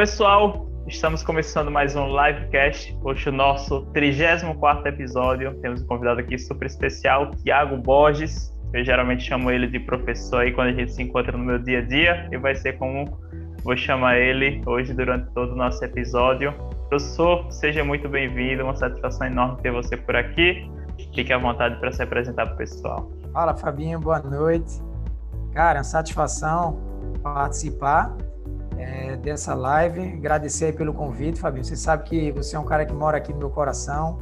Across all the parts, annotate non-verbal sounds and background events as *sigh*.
pessoal, estamos começando mais um livecast. Hoje o nosso 34 episódio. Temos um convidado aqui super especial, Tiago Borges. Eu geralmente chamo ele de professor aí quando a gente se encontra no meu dia a dia e vai ser como vou chamar ele hoje durante todo o nosso episódio. Professor, seja muito bem-vindo, uma satisfação enorme ter você por aqui. Fique à vontade para se apresentar para o pessoal. Fala, Fabinho, boa noite. Cara, é satisfação participar é, dessa live. Agradecer pelo convite, Fabinho. Você sabe que você é um cara que mora aqui no meu coração.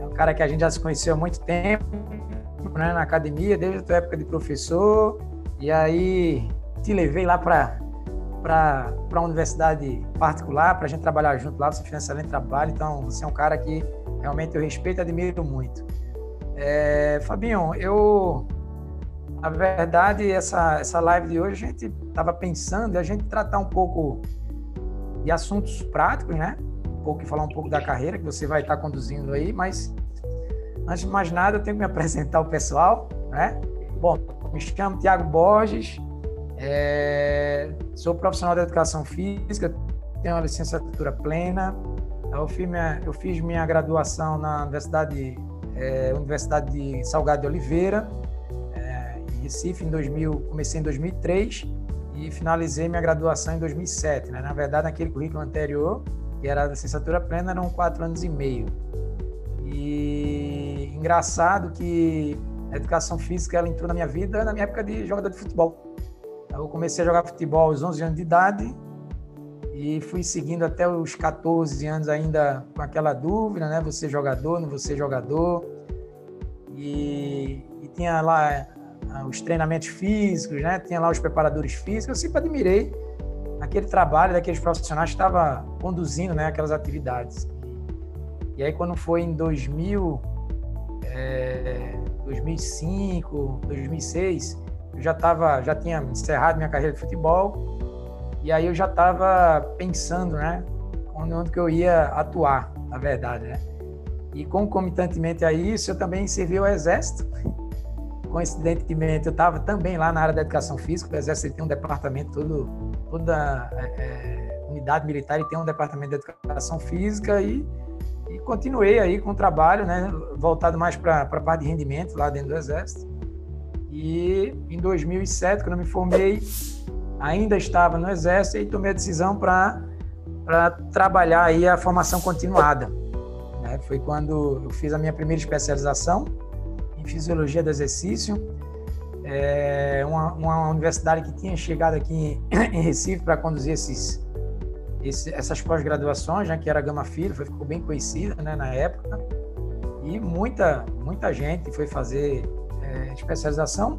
É um cara que a gente já se conheceu há muito tempo, né, na academia, desde a tua época de professor. E aí te levei lá para para a universidade particular, para a gente trabalhar junto lá, você fez um excelente trabalho, então você é um cara que realmente eu respeito e admiro muito. É, Fabinho, eu na verdade, essa, essa live de hoje a gente estava pensando a gente tratar um pouco de assuntos práticos, né? Um pouco falar um pouco da carreira que você vai estar conduzindo aí, mas antes de mais nada eu tenho que me *laughs* apresentar ao pessoal, né? Bom, me chamo Tiago Borges, é, sou profissional de educação física, tenho uma licenciatura plena, eu fiz minha, eu fiz minha graduação na Universidade, é, Universidade de Salgado de Oliveira, Recife em 2000, comecei em 2003 e finalizei minha graduação em 2007. Né? Na verdade, naquele currículo anterior, que era a licenciatura plena, eram quatro anos e meio. E engraçado que a educação física ela entrou na minha vida na minha época de jogador de futebol. Eu comecei a jogar futebol aos 11 anos de idade e fui seguindo até os 14 anos ainda com aquela dúvida, né? Você jogador, não você jogador. E, e tinha lá os treinamentos físicos, né? Tinha lá os preparadores físicos. Eu sempre admirei aquele trabalho daqueles profissionais que estavam conduzindo, né? Aquelas atividades. E, e aí quando foi em 2000, é, 2005, 2006, eu já tava, já tinha encerrado minha carreira de futebol. E aí eu já estava pensando, né? Onde que eu ia atuar, na verdade, né? E concomitantemente a isso, eu também servi ao Exército coincidentemente, eu estava também lá na área da educação física, o Exército tem um departamento, todo, toda é, é, unidade militar e tem um departamento de educação física e, e continuei aí com o trabalho, né, voltado mais para a parte de rendimento lá dentro do Exército. E em 2007, quando eu me formei, ainda estava no Exército e tomei a decisão para trabalhar aí a formação continuada. Né? Foi quando eu fiz a minha primeira especialização, fisiologia do exercício, é uma, uma, universidade que tinha chegado aqui em, *clears throat* Recife para conduzir esses essas pós-graduações, né, que era a Gama Filho, foi, ficou bem conhecida né, na época, e muita, muita gente foi fazer é, especialização.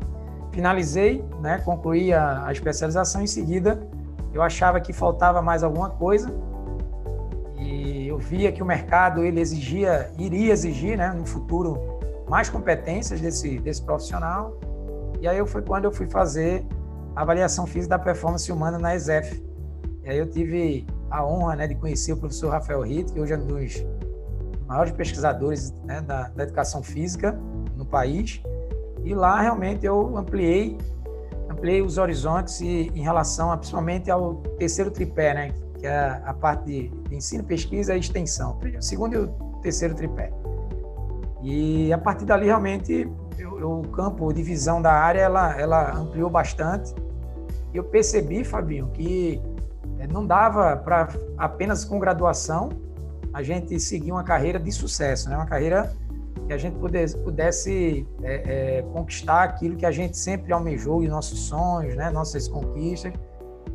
Finalizei, né, concluí a, a especialização, em seguida eu achava que faltava mais alguma coisa, e eu via que o mercado ele exigia, iria exigir, né, no futuro, mais competências desse, desse profissional. E aí foi quando eu fui fazer a avaliação física da performance humana na ESEF. E aí eu tive a honra né, de conhecer o professor Rafael Ritt, que hoje é um dos maiores pesquisadores né, da, da educação física no país. E lá realmente eu ampliei ampliei os horizontes e, em relação a, principalmente ao terceiro tripé, né, que é a parte de ensino, pesquisa e extensão. O segundo e o terceiro tripé. E a partir dali, realmente, eu, o campo de visão da área, ela, ela ampliou bastante. E eu percebi, Fabinho, que eh, não dava para apenas com graduação a gente seguir uma carreira de sucesso, né? uma carreira que a gente pudesse, pudesse é, é, conquistar aquilo que a gente sempre almejou e nossos sonhos, né? nossas conquistas.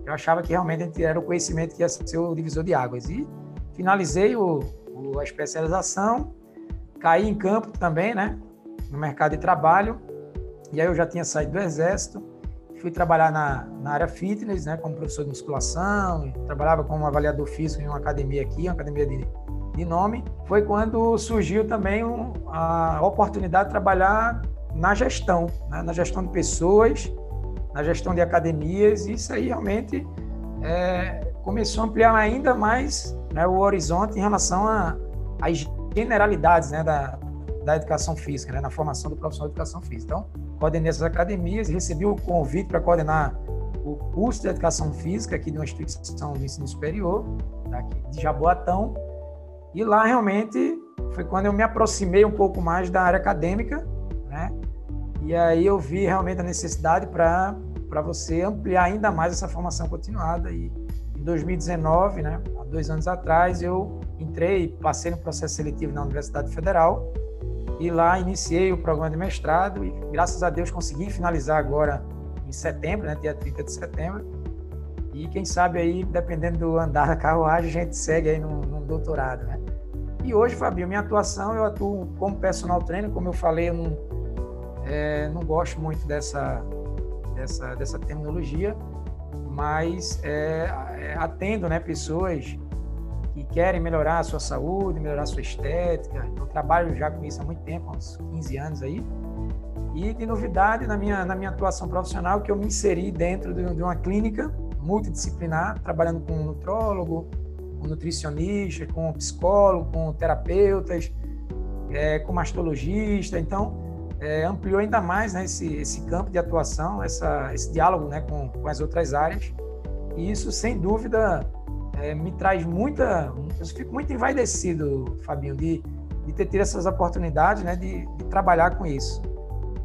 Eu achava que realmente a gente era o conhecimento que ia ser o divisor de águas. E finalizei o, o a especialização Caí em campo também, né? No mercado de trabalho. E aí eu já tinha saído do exército. Fui trabalhar na, na área fitness, né? Como professor de musculação. Trabalhava como avaliador físico em uma academia aqui, uma academia de, de nome. Foi quando surgiu também um, a oportunidade de trabalhar na gestão, né? na gestão de pessoas, na gestão de academias. E isso aí realmente é, começou a ampliar ainda mais né, o horizonte em relação a, generalidades né, da, da educação física, né, na formação do profissional de educação física. Então, coordenei essas academias, recebi o convite para coordenar o curso de educação física aqui de uma instituição de ensino superior, aqui de Jaboatão, e lá realmente foi quando eu me aproximei um pouco mais da área acadêmica, né? E aí eu vi realmente a necessidade para para você ampliar ainda mais essa formação continuada e em 2019, né, há dois anos atrás, eu entrei, passei no processo seletivo na Universidade Federal e lá iniciei o programa de mestrado e graças a Deus consegui finalizar agora em setembro, né, dia 30 de setembro. E quem sabe aí, dependendo do andar da carruagem, a gente segue aí no, doutorado, né? E hoje, Fabio, minha atuação, eu atuo como personal trainer, como eu falei, eu não, é, não gosto muito dessa, dessa, dessa terminologia, mas é, é, atendo né, pessoas que querem melhorar a sua saúde, melhorar a sua estética. Eu trabalho já com isso há muito tempo, há uns 15 anos aí. E de novidade na minha, na minha atuação profissional, que eu me inseri dentro de, de uma clínica multidisciplinar, trabalhando com um nutrólogo, com um nutricionista, com um psicólogo, com terapeutas, é, com mastologista. Então, é, ampliou ainda mais né, esse, esse campo de atuação, essa, esse diálogo né, com, com as outras áreas. E isso, sem dúvida, é, me traz muita. Eu fico muito envaidecido, Fabinho, de, de ter tido essas oportunidades né, de, de trabalhar com isso.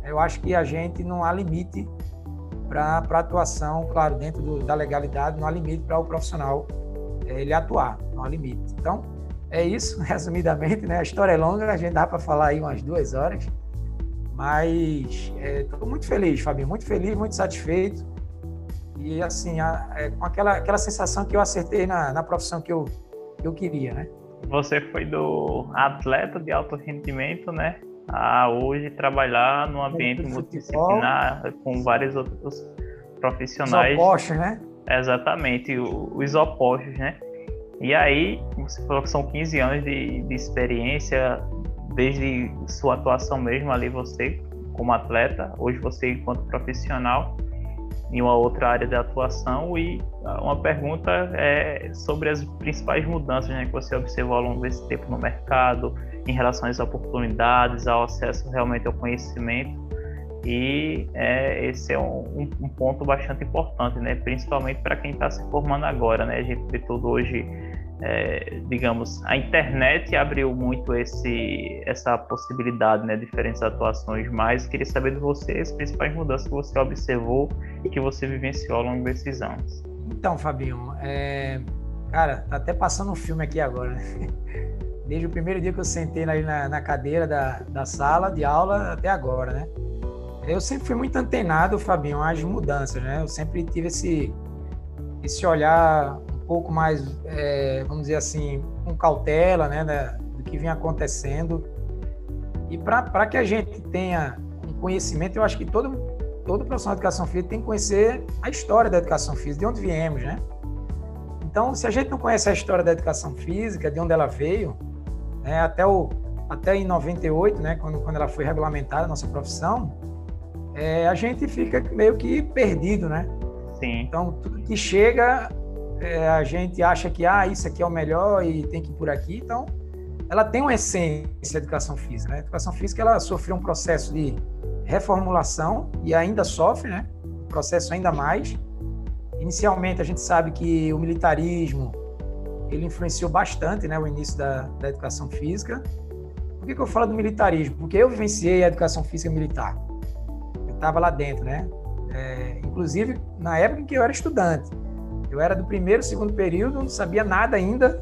Eu acho que a gente não há limite para atuação, claro, dentro do, da legalidade, não há limite para o profissional é, ele atuar, não há limite. Então, é isso, *laughs* resumidamente, né? A história é longa, a gente dá para falar aí umas duas horas, mas estou é, muito feliz, Fabinho, muito feliz, muito satisfeito. E assim, a, é, com aquela, aquela sensação que eu acertei na, na profissão que eu, que eu queria, né? Você foi do atleta de alto rendimento, né? A hoje trabalhar num ambiente multidisciplinar com vários outros profissionais. Os opostos, né? Exatamente, os opostos, né? E aí, você falou que são 15 anos de, de experiência, desde sua atuação mesmo ali, você como atleta, hoje você enquanto profissional em uma outra área de atuação e uma pergunta é sobre as principais mudanças né, que você observou ao longo desse tempo no mercado, em relação às oportunidades, ao acesso realmente ao conhecimento e é, esse é um, um, ponto bastante importante, né? principalmente para quem está se formando agora. Né? A gente vê tudo hoje é, digamos, a internet abriu muito esse, essa possibilidade, né, diferentes atuações, mas queria saber de você as principais mudanças que você observou e que você vivenciou ao longo desses anos. Então, Fabinho, é... cara, tá até passando um filme aqui agora, né? *laughs* Desde o primeiro dia que eu sentei ali na, na cadeira da, da sala de aula até agora, né? Eu sempre fui muito antenado, Fabinho, às mudanças, né? Eu sempre tive esse, esse olhar pouco mais, é, vamos dizer assim, com cautela, né, da, do que vem acontecendo. E para que a gente tenha um conhecimento, eu acho que todo, todo profissional de educação física tem que conhecer a história da educação física, de onde viemos, né? Então, se a gente não conhece a história da educação física, de onde ela veio, né, até, o, até em 98, né, quando, quando ela foi regulamentada, a nossa profissão, é, a gente fica meio que perdido, né? Sim. Então, tudo que chega é, a gente acha que ah, isso aqui é o melhor e tem que ir por aqui. Então, ela tem uma essência de educação física. Né? A educação física ela sofreu um processo de reformulação e ainda sofre, né? Um processo ainda mais. Inicialmente, a gente sabe que o militarismo ele influenciou bastante né, o início da, da educação física. Por que, que eu falo do militarismo? Porque eu vivenciei a educação física militar. Eu estava lá dentro, né? É, inclusive, na época em que eu era estudante. Eu era do primeiro, segundo período, não sabia nada ainda,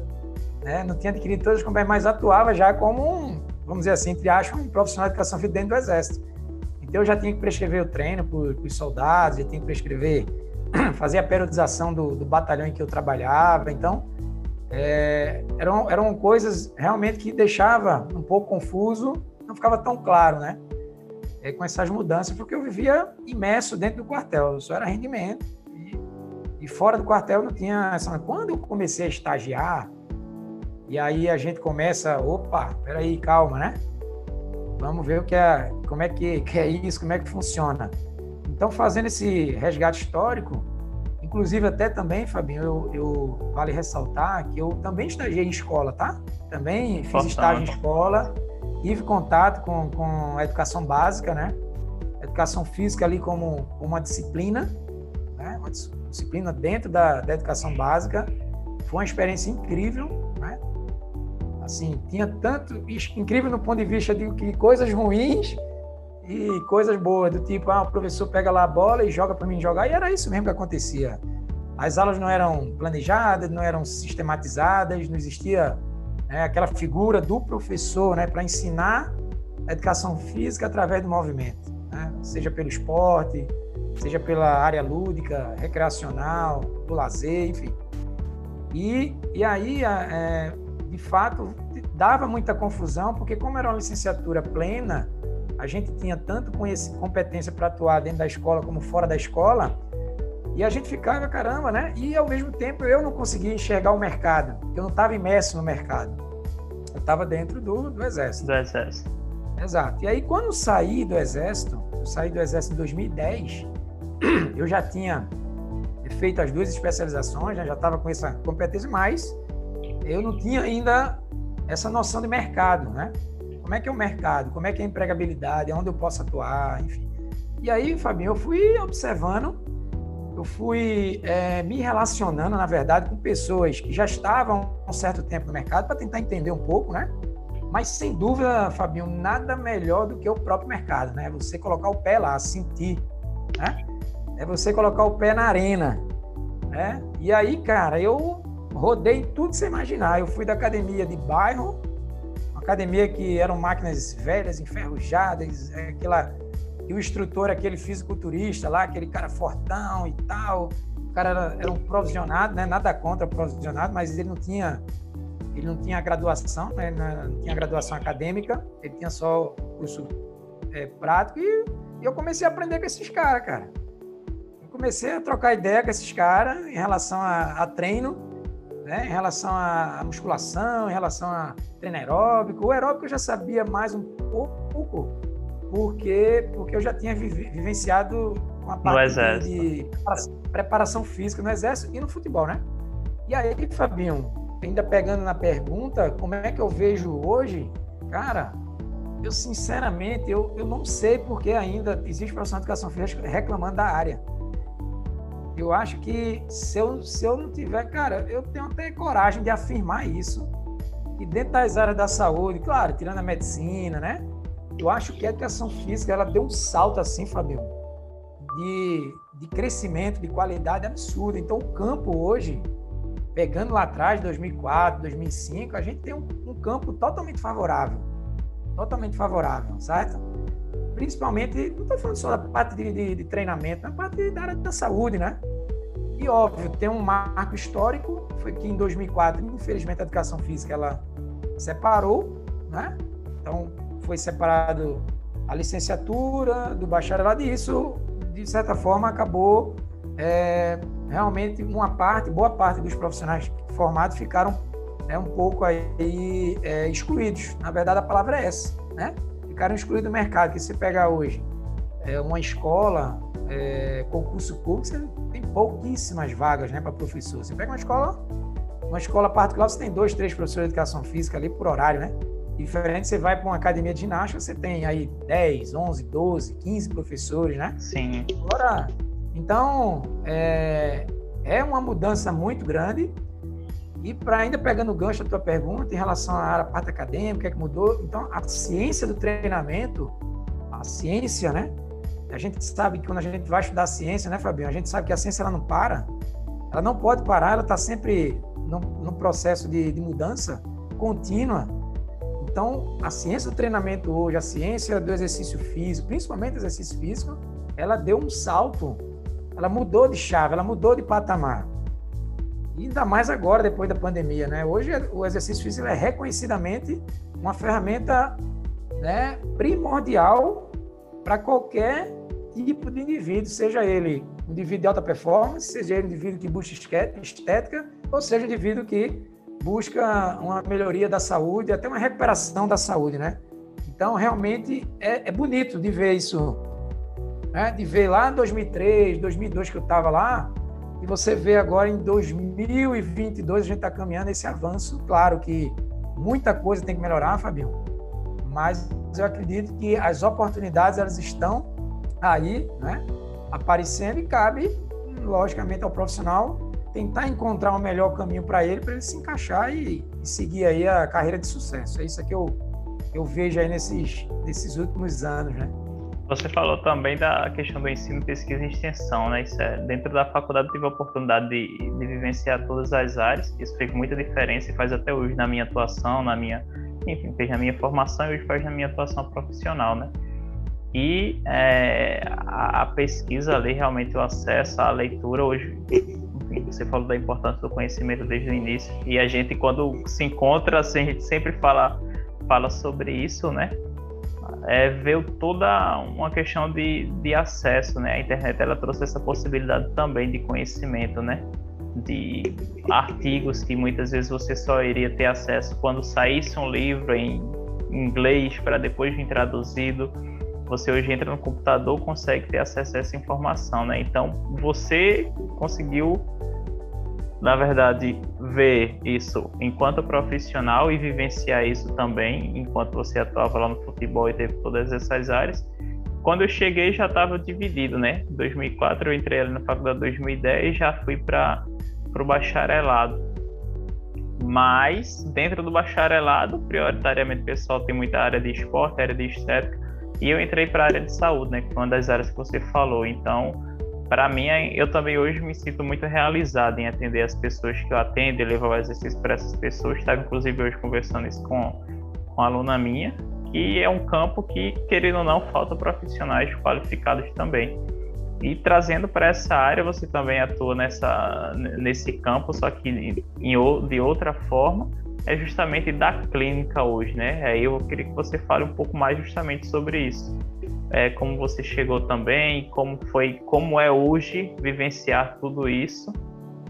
né? não tinha adquirido todas as competências, mas atuava já como um, vamos dizer assim, entre aspas, um profissional de educação física dentro do Exército. Então eu já tinha que prescrever o treino para os soldados, já tinha que prescrever, *clears throat* fazer a periodização do, do batalhão em que eu trabalhava. Então, é, eram, eram coisas realmente que deixava um pouco confuso, não ficava tão claro, né? É, com essas mudanças, porque eu vivia imerso dentro do quartel, eu só era rendimento. E fora do quartel não tinha essa. Quando eu comecei a estagiar, e aí a gente começa, opa, peraí, calma, né? Vamos ver o que é, como é que, *laughs* que é isso, como é que funciona. Então, fazendo esse resgate histórico, inclusive até também, Fabinho, eu, eu vale ressaltar que eu também estagiei em escola, tá? Também fiz estágio em escola, tive contato com, com a educação básica, né? Educação física ali como, como uma disciplina, né? Uma disciplina dentro da, da educação básica. Foi uma experiência incrível, né? Assim, tinha tanto incrível no ponto de vista de que coisas ruins e coisas boas, do tipo, ah, o professor pega lá a bola e joga para mim jogar, e era isso mesmo que acontecia. As aulas não eram planejadas, não eram sistematizadas, não existia né, aquela figura do professor né, para ensinar a educação física através do movimento, né? seja pelo esporte, seja pela área lúdica, recreacional, do lazer, enfim. E, e aí, é, de fato, dava muita confusão, porque como era uma licenciatura plena, a gente tinha tanto competência para atuar dentro da escola como fora da escola, e a gente ficava, caramba, né? E ao mesmo tempo eu não conseguia enxergar o mercado, eu não estava imerso no mercado. Eu estava dentro do, do Exército. Do Exército. Exato. E aí, quando eu saí do Exército, eu saí do Exército em 2010, *clears throat* eu já tinha feito as duas especializações, né? já estava com essa competência, mas eu não tinha ainda essa noção de mercado, né? Como é que é o mercado? Como é que é a empregabilidade? Onde eu posso atuar? Enfim. E aí, Fabinho, eu fui observando, eu fui é, me relacionando, na verdade, com pessoas que já estavam há um certo tempo no mercado para tentar entender um pouco, né? Mas sem dúvida, Fabinho, nada melhor do que o próprio mercado, né? Você colocar o pé lá, sentir, né? É você colocar o pé na arena, né? E aí, cara, eu rodei tudo você imaginar. Eu fui da academia de bairro academia que eram máquinas velhas, enferrujadas, é, aquela e o instrutor aquele fisiculturista lá, aquele cara fortão e tal. O cara era, era um provisionado, né? Nada contra provisionado, mas ele não tinha ele não tinha graduação, né? não tinha graduação acadêmica, ele tinha só curso é, prático e, e, eu comecei a aprender com esses caras, cara. Comecei a trocar ideia com esses caras em relação a, a treino né, em relação à musculação, em relação a treino aeróbico. O aeróbico eu já sabia mais um pouco, porque, porque eu já tinha vivenciado uma parte de, de preparação física no exército e no futebol, né? E aí, Fabinho, ainda pegando na pergunta, como é que eu vejo hoje, cara, eu sinceramente, eu, eu não sei porque ainda existe profissional de educação física reclamando da área. Eu acho que se eu, se eu não tiver, cara, eu tenho até coragem de afirmar isso. E dentro das áreas da saúde, claro, tirando a medicina, né? Eu acho que a educação física ela deu um salto assim, Fabio, de, de crescimento, de qualidade absurda. Então, o campo hoje, pegando lá atrás, 2004, 2005, a gente tem um, um campo totalmente favorável. Totalmente favorável, certo? Principalmente, não estou falando só da parte de, de, de treinamento, na parte da área da saúde, né? E óbvio, tem um marco histórico, foi que em 2004, infelizmente, a educação física ela separou, né? Então, foi separado a licenciatura do bacharelado e isso, de certa forma, acabou é, realmente uma parte, boa parte dos profissionais formados ficaram né, um pouco aí é, excluídos. Na verdade, a palavra é essa, né? Ficaram excluídos do mercado. Que você pegar hoje é, uma escola, é, concurso público, você tem pouquíssimas vagas né, para professor. Você pega uma escola, uma escola particular, você tem dois, três professores de educação física ali por horário, né? Diferente, você vai para uma academia de ginástica, você tem aí 10, 11, 12, 15 professores, né? Sim. Agora, então, é, é uma mudança muito grande e para ainda pegando o gancho da tua pergunta em relação à parte acadêmica, que mudou, então a ciência do treinamento, a ciência, né? A gente sabe que quando a gente vai estudar ciência, né, Fabinho? A gente sabe que a ciência ela não para, ela não pode parar, ela está sempre no processo de, de mudança contínua. Então, a ciência do treinamento hoje, a ciência do exercício físico, principalmente o exercício físico, ela deu um salto, ela mudou de chave, ela mudou de patamar. E ainda mais agora, depois da pandemia, né? Hoje o exercício físico é reconhecidamente uma ferramenta né, primordial para qualquer tipo de indivíduo, seja ele indivíduo de alta performance, seja ele indivíduo que busca estética, ou seja indivíduo que busca uma melhoria da saúde, até uma recuperação da saúde, né? Então, realmente é, é bonito de ver isso, né? de ver lá em 2003, 2002 que eu estava lá, e você vê agora em 2022 a gente está caminhando esse avanço. Claro que muita coisa tem que melhorar, Fabinho, mas eu acredito que as oportunidades elas estão aí, né? Aparecendo e cabe logicamente, ao profissional tentar encontrar o melhor caminho para ele, para ele se encaixar e, e, seguir aí a carreira de sucesso. É isso que eu, eu vejo aí nesses, nesses últimos anos, né? Você falou também da questão do ensino, pesquisa e extensão, né? Isso é, dentro da faculdade eu tive a oportunidade de, de vivenciar todas as áreas. Isso fez muita diferença e faz até hoje na minha atuação, na minha, enfim, fez na minha formação e hoje faz na minha atuação profissional, né? E é, a, a, pesquisa ali, realmente o acesso à leitura hoje, enfim, você falou da importância do conhecimento desde o início e a gente quando se encontra, assim, a gente sempre fala fala sobre isso, né? É, veio toda uma questão de, de acesso, né? A internet ela trouxe essa possibilidade também de conhecimento, né? De artigos que muitas vezes você só iria ter acesso quando saísse um livro em inglês para depois vir traduzido. Você hoje entra no computador consegue ter acesso a essa informação, né? Então você conseguiu na verdade, ver isso enquanto profissional e vivenciar isso também enquanto você atuava lá no futebol e teve todas essas áreas. Quando eu cheguei já estava dividido, né? Em 2004 eu entrei ali na faculdade 2010 já fui para o bacharelado. Mas dentro do bacharelado, prioritariamente pessoal tem muita área de esporte, área de estética, e eu entrei para a área de saúde, né? Que foi uma das áreas que você falou. Então, para mim, eu também hoje me sinto muito realizado em atender as pessoas que eu atendo e levar o exercício para essas pessoas. Estava, inclusive, hoje conversando isso com, com uma aluna minha, que é um campo que, querendo ou não, falta profissionais qualificados também. E trazendo para essa área, você também atua nessa, nesse campo, só que em, de outra forma, é justamente da clínica hoje, né? Aí eu queria que você fale um pouco mais justamente sobre isso é, como você chegou também, como foi, como é hoje vivenciar tudo isso.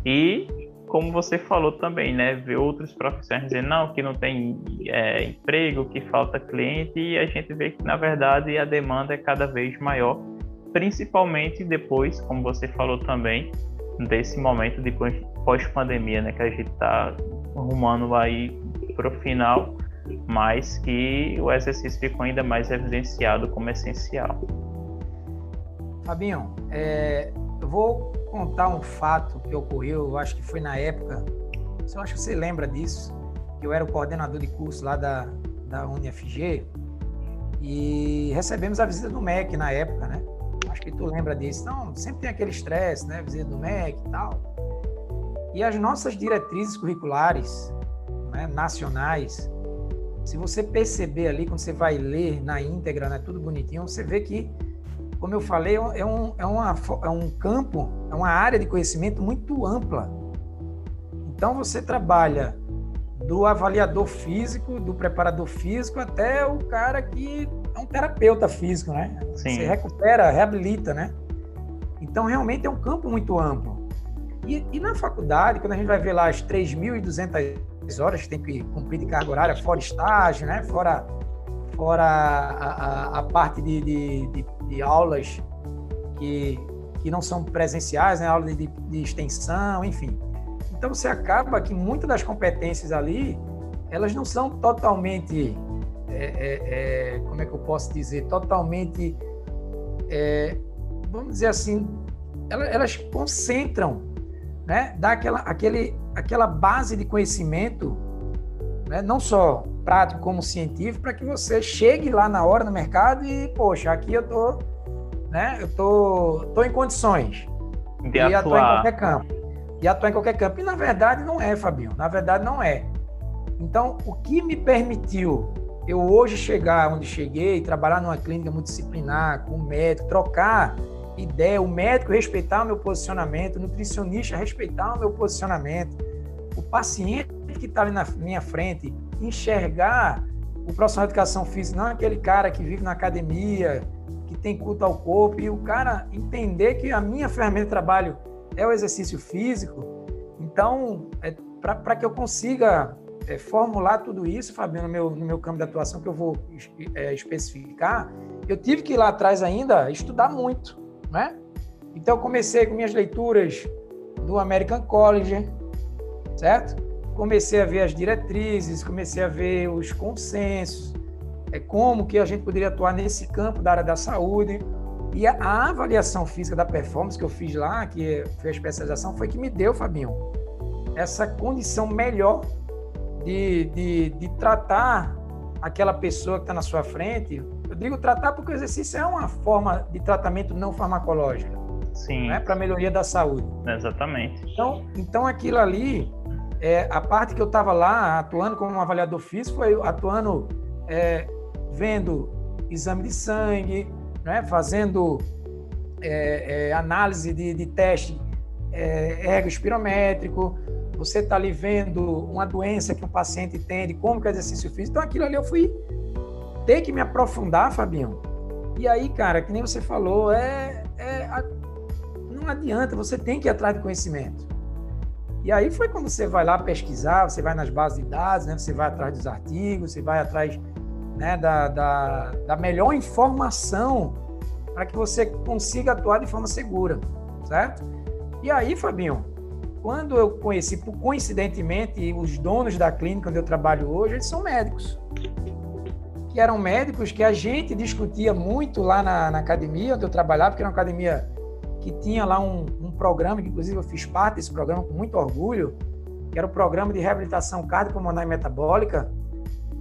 E como você falou também, né, ver outros profissionais dizendo não que não tem é, emprego, que falta cliente e a gente vê que na verdade a demanda é cada vez maior, principalmente depois, como você falou também, desse momento de pós-pandemia, né, que a gente está arrumando aí para o final mas que o exercício ficou ainda mais evidenciado como essencial. Fabinho, é, eu vou contar um fato que ocorreu, eu acho que foi na época, eu acho que você lembra disso, eu era o coordenador de curso lá da, da UniFG e recebemos a visita do MEC na época, né? Acho que tu lembra disso. Então, sempre tem aquele estresse, né? Visita do MEC e tal. E as nossas diretrizes curriculares né, nacionais, se você perceber ali, quando você vai ler na íntegra, né, tudo bonitinho, você vê que, como eu falei, é um, é, uma, é um campo, é uma área de conhecimento muito ampla. Então, você trabalha do avaliador físico, do preparador físico, até o cara que é um terapeuta físico, né? Sim. Você recupera, reabilita, né? Então, realmente é um campo muito amplo. E, e na faculdade, quando a gente vai ver lá as 3.200 horas que tem que cumprir de carga horária, fora estágio, né? fora, fora a, a, a parte de, de, de, de, aulas que, que não são presenciais, né? aula de, de extensão, enfim. Então você acaba que muitas das competências ali, elas não são totalmente, é, é, é, como é que eu posso dizer, totalmente, é, vamos dizer assim, elas, elas concentram né, dar aquela, aquele, aquela base de conhecimento, né, não só prático como científico, para que você chegue lá na hora no mercado e, poxa, aqui eu tô, né, eu tô, tô em condições de e atuar. em qualquer campo. E atuar em qualquer campo. E na verdade não é, Fabinho. Na verdade não é. Então, o que me permitiu eu hoje chegar onde cheguei, trabalhar numa clínica multidisciplinar, com médico, trocar ideia, o médico respeitar o meu posicionamento, o nutricionista respeitar o meu posicionamento, o paciente que está ali na minha frente enxergar o profissional de educação física, não aquele cara que vive na academia, que tem culto ao corpo, e o cara entender que a minha ferramenta de trabalho é o exercício físico. Então, é, para que eu consiga é, formular tudo isso, Fabiano, no meu, no meu campo de atuação, que eu vou é, especificar, eu tive que ir lá atrás ainda estudar muito né? Então, comecei com minhas leituras do American College, certo? Comecei a ver as diretrizes, comecei a ver os consensos, é como que a gente poderia atuar nesse campo da área da saúde. E a, a, avaliação física da performance que eu fiz lá, que foi a especialização, foi que me deu, Fabinho, essa condição melhor de, de, de tratar aquela pessoa que está na sua frente. Eu digo tratar porque o exercício é uma forma de tratamento não farmacológica. Sim. Né, para melhoria da saúde. Exatamente. Então, então aquilo ali, é, a parte que eu estava lá atuando como um avaliador físico, foi atuando, é, vendo exame de sangue, né, fazendo é, é análise de, de teste é, ergospirométrico, você está ali vendo uma doença que um paciente tem, de como que é exercício físico. Então, aquilo ali eu fui ter que me aprofundar, Fabinho. E aí, cara, que nem você falou, é, é não adianta, você tem que ir atrás de conhecimento. E aí foi quando você vai lá pesquisar, você vai nas bases de dados, né? você vai atrás dos artigos, você vai atrás né, da, da, da melhor informação para que você consiga atuar de forma segura, certo? E aí, Fabinho, quando eu conheci, coincidentemente, os donos da clínica onde eu trabalho hoje, eles são médicos. Que eram médicos que a gente discutia muito lá na, na academia onde eu trabalhava, porque era uma academia que tinha lá um, um, programa, que inclusive eu fiz parte desse programa com muito orgulho, que era o programa de reabilitação cardiopulmonar e metabólica,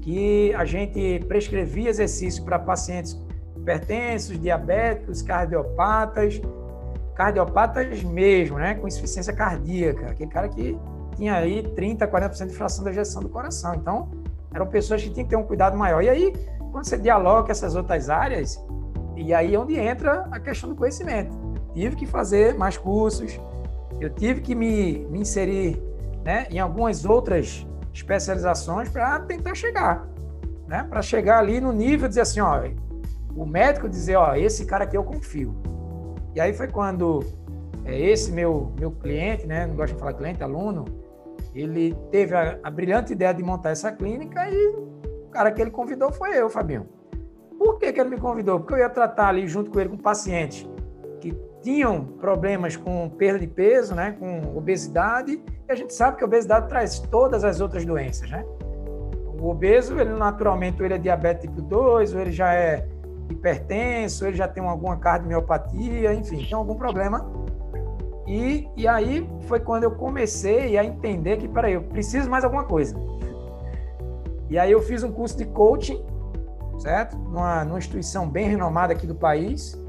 que a gente prescrevia exercício para pacientes hipertensos, diabéticos, cardiopatas, cardiopatas mesmo, né, com insuficiência cardíaca, aquele cara que tinha aí 30, 40% de fração da ejeção do coração. Então, eram pessoas que tinham que ter um cuidado maior. E aí, quando você dialoga com essas outras áreas, e aí é onde entra a questão do conhecimento tive que fazer mais cursos, eu tive que me, me inserir né, em algumas outras especializações para tentar chegar, né, para chegar ali no nível de dizer assim, ó, o médico dizer, ó, esse cara aqui eu confio. E aí foi quando é, esse meu meu cliente, né, não gosto de falar cliente, aluno, ele teve a, a brilhante ideia de montar essa clínica e o cara que ele convidou foi eu, Fabinho. Por que, que ele me convidou? Porque eu ia tratar ali junto com ele com pacientes que tinham problemas com perda de peso, né, com obesidade, e a gente sabe que a obesidade traz todas as outras doenças, né? O obeso, ele naturalmente, ou ele é diabetes tipo 2, ou ele já é hipertenso, ou ele já tem alguma cardiomiopatia, enfim, tem algum problema. E, e aí foi quando eu comecei a entender que, peraí, eu preciso mais alguma coisa. E aí eu fiz um curso de coaching, certo? Numa, numa instituição bem renomada aqui do país,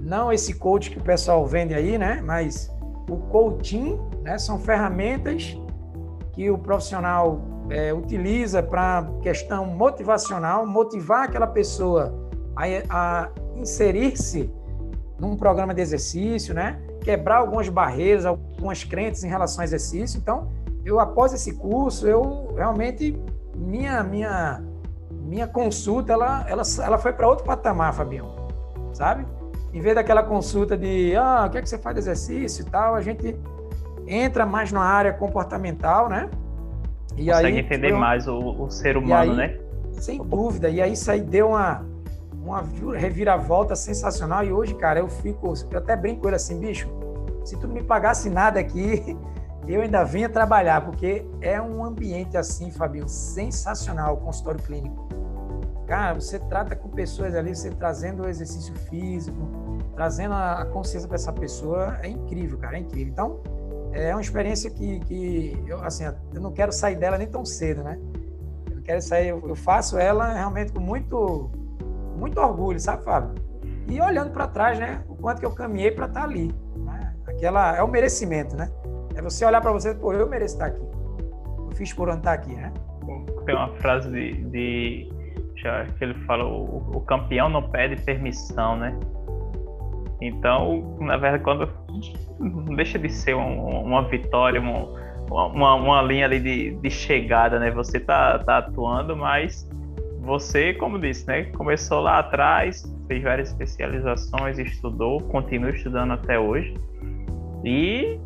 não esse coach que o pessoal vende aí, né? Mas o coaching, né? São ferramentas que o profissional é, utiliza para questão motivacional, motivar aquela pessoa a, a inserir-se num programa de exercício, né? Quebrar algumas barreiras, algumas crenças em relação ao exercício. Então, eu após esse curso, eu realmente minha minha minha consulta ela ela, ela foi para outro patamar, Fabião. Sabe? em vez daquela consulta de ah, o que é que você faz de exercício e tal, a gente entra mais na área comportamental, né? E Consegue aí, entender mais o, o, ser humano, aí, né? Sem dúvida. E aí isso aí deu uma, uma reviravolta sensacional. E hoje, cara, eu fico. Eu até brinco ele assim, bicho, se tu me pagasse nada aqui, *laughs* eu ainda vinha trabalhar, porque é um ambiente assim, Fabinho, sensacional o consultório clínico. Cara, você trata com pessoas ali, você trazendo o exercício físico, trazendo a consciência para essa pessoa, é incrível, cara, é incrível. Então, é uma experiência que, que eu, assim, eu não quero sair dela nem tão cedo, né? Eu quero sair, eu, eu faço ela realmente com muito, muito orgulho, sabe, Fábio? E olhando para trás, né? O quanto que eu caminhei para estar tá ali. Né? Aquela, é o merecimento, né? É você olhar para você, pô, eu mereço estar aqui. Eu fiz por onde estar aqui, né? Tem uma frase de, de que ele fala, o, o, campeão não pede permissão, né? Então, na verdade, quando deixa de ser um, uma vitória, uma, uma, uma, linha ali de, de chegada, né? Você tá, tá atuando, mas você, como disse, né? Começou lá atrás, fez várias especializações, estudou, continua estudando até hoje. E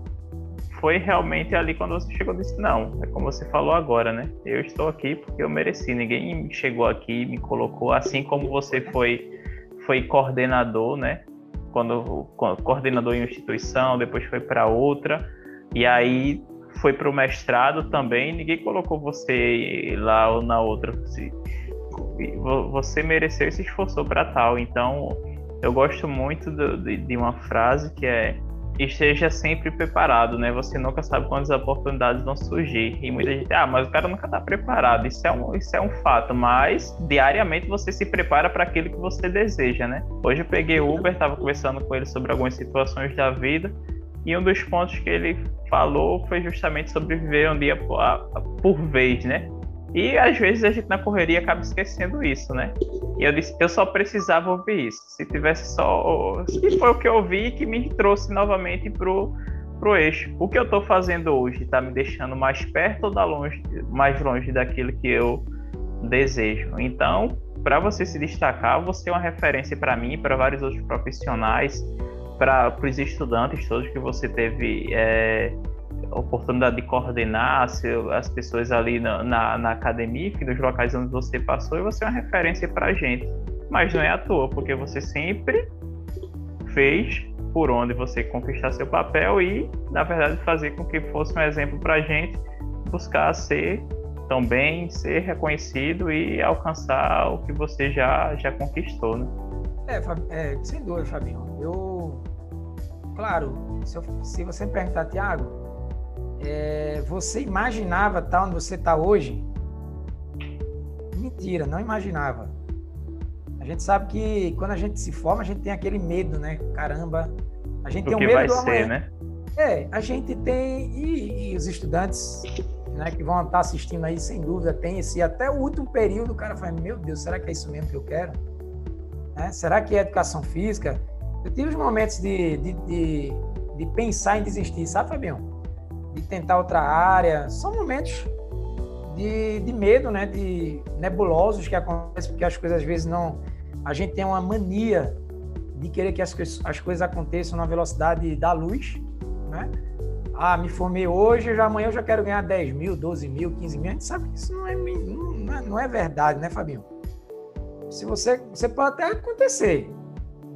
foi realmente ali quando você chegou e disse, não, é como você falou agora, né? Eu estou aqui porque eu mereci, ninguém chegou aqui me colocou, assim como você foi, foi coordenador, né? Quando, quando coordenador em instituição, depois foi para outra, e aí foi para o mestrado também, ninguém colocou você lá ou na outra. Você, mereceu se esforçou para tal, então eu gosto muito do, de, de uma frase que é esteja sempre preparado, né? Você nunca sabe quantas oportunidades vão surgir. E muita gente, ah, mas o cara nunca está preparado. Isso é, um, isso é um fato, mas diariamente você se prepara para aquilo que você deseja, né? Hoje eu peguei o Uber, estava conversando com ele sobre algumas situações da vida. E um dos pontos que ele falou foi justamente sobre viver um dia por, por vez, né? E às vezes a gente na correria acaba esquecendo isso, né? E eu disse, eu só precisava ouvir isso. Se tivesse só. Se foi o que eu ouvi que me trouxe novamente pro, pro eixo. O que eu estou fazendo hoje está me deixando mais perto ou da longe, mais longe daquilo que eu desejo. Então, para você se destacar, você é uma referência para mim, para vários outros profissionais, para os estudantes todos que você teve. É, oportunidade de coordenar as pessoas ali na, na, na academia, nos locais onde você passou, e você é uma referência para a gente. Mas não é à toa, porque você sempre fez por onde você conquistar seu papel e, na verdade, fazer com que fosse um exemplo para a gente buscar ser também, ser reconhecido e alcançar o que você já, já conquistou, né? É, é sem dúvida, Fabinho. Eu, claro, se, eu, se você me perguntar, Tiago, é, você imaginava estar onde você está hoje? Mentira, não imaginava. A gente sabe que quando a gente se forma, a gente tem aquele medo, né? Caramba, a gente tem um medo vai do ser, né? É, a gente tem e, e, os estudantes, né, que vão estar assistindo aí, sem dúvida, tem esse até o último período, o cara fala, meu Deus, será que é isso mesmo que eu quero? Né? Será que é educação física? Eu tive os momentos de, de, de, de pensar em desistir, sabe, Fabião? De tentar outra área. São momentos de, de medo, né? De nebulosos que acontecem, porque as coisas às vezes não. A gente tem uma mania de querer que as, as coisas aconteçam na velocidade da luz, né? Ah, me formei hoje, já amanhã eu já quero ganhar 10 mil, 12 mil, 15 mil. A gente sabe que isso não é, não é, não é verdade, né, Fabinho? Se você, você pode até acontecer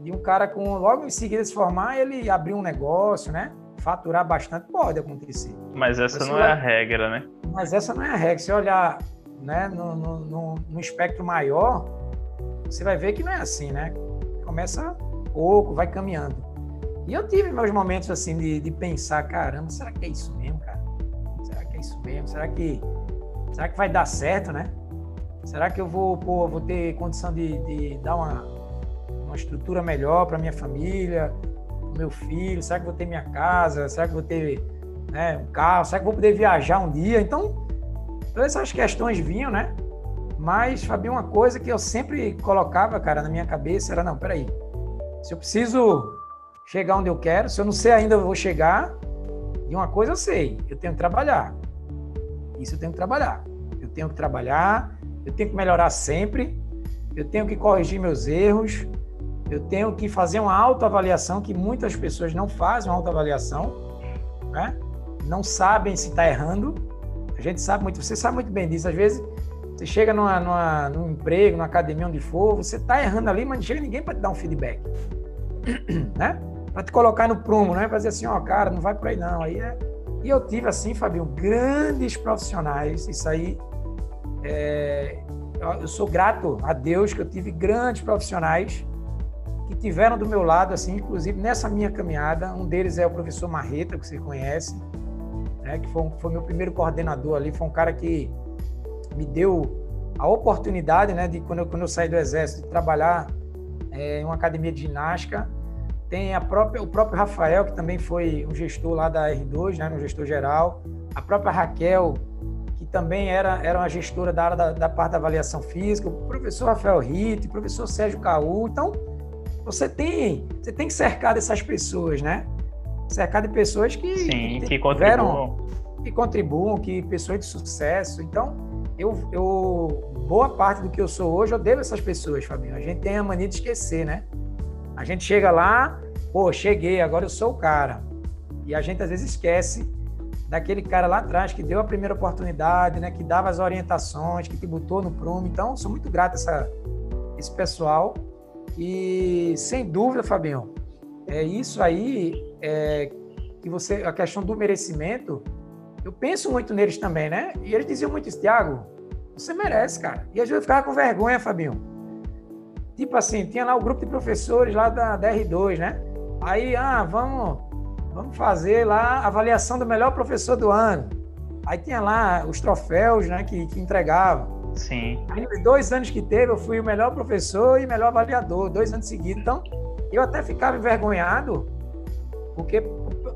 de um cara com logo em seguida se formar, ele abrir um negócio, né? Faturar bastante, pode acontecer. Mas essa Mas não é a regra, né? Mas essa não é a regra. Se olhar né, no, no, no, no, espectro maior, você vai ver que não é assim, né? Começa pouco, vai caminhando. E eu tive meus momentos assim de, de pensar, caramba, será que é isso mesmo, cara? Será que é isso mesmo? Será que, será que vai dar certo, né? Será que eu vou, pô, vou ter condição de, de dar uma, uma estrutura melhor para minha família? Meu filho? Será que vou ter minha casa? Será que vou ter né, um carro? Será que vou poder viajar um dia? Então, todas essas questões vinham, né? Mas, Fabinho, uma coisa que eu sempre colocava, cara, na minha cabeça era, não, peraí, se eu preciso chegar onde eu quero, se eu não sei ainda eu vou chegar, de uma coisa eu sei, eu tenho que trabalhar. Isso eu tenho que trabalhar. Eu tenho que trabalhar, eu tenho que melhorar sempre, eu tenho que corrigir meus erros, eu tenho que fazer uma autoavaliação que muitas pessoas não fazem uma autoavaliação, né? não sabem se está errando. A gente sabe muito, você sabe muito bem disso. Às vezes você chega numa, numa, num emprego, numa academia, onde for, você está errando ali, mas não chega ninguém para te dar um feedback, *clears throat* né? Para te colocar no prumo, né? Para dizer assim, ó, oh, cara, não vai por aí não. Aí é... E eu tive assim, Fabinho, grandes profissionais. Isso aí, é... eu sou grato a Deus que eu tive grandes profissionais que tiveram do meu lado, assim, inclusive nessa minha caminhada. Um deles é o professor Marreta, que você conhece, né, que foi, foi meu primeiro coordenador ali. Foi um cara que me deu a oportunidade, né, de quando eu, quando eu saí do exército, de trabalhar é, em uma academia de ginástica. Tem a própria, o próprio Rafael, que também foi um gestor lá da R2, né, um gestor geral. A própria Raquel, que também era, era uma gestora da área da, da parte da avaliação física. O professor Rafael Ritt, o professor Sérgio Caú. Então, você tem, você tem que cercar dessas pessoas, né? Cercar de pessoas que, Sim, que, que contribuam. Que contribuam, que pessoas de sucesso. Então, eu, eu, boa parte do que eu sou hoje, eu devo a essas pessoas, Fabinho. A gente tem a mania de esquecer, né? A gente chega lá, pô, cheguei, agora eu sou o cara. E a gente às vezes esquece daquele cara lá atrás que deu a primeira oportunidade, né? Que dava as orientações, que te botou no prumo. Então, sou muito grato a essa, esse pessoal. E sem dúvida, Fabinho, é isso aí é, que você a questão do merecimento. Eu penso muito neles também, né? E eles diziam muito isso, Thiago, você merece, cara. E às vezes eu ficava com vergonha, Fabinho. tipo assim, tinha lá o grupo de professores lá da, da R2, né? Aí, ah, vamos, vamos fazer lá a avaliação do melhor professor do ano. Aí tinha lá os troféus, né, que, que. Sim. Aí, dois anos que teve, eu fui o melhor professor e melhor avaliador, dois anos seguidos. Então, eu até ficava envergonhado, porque,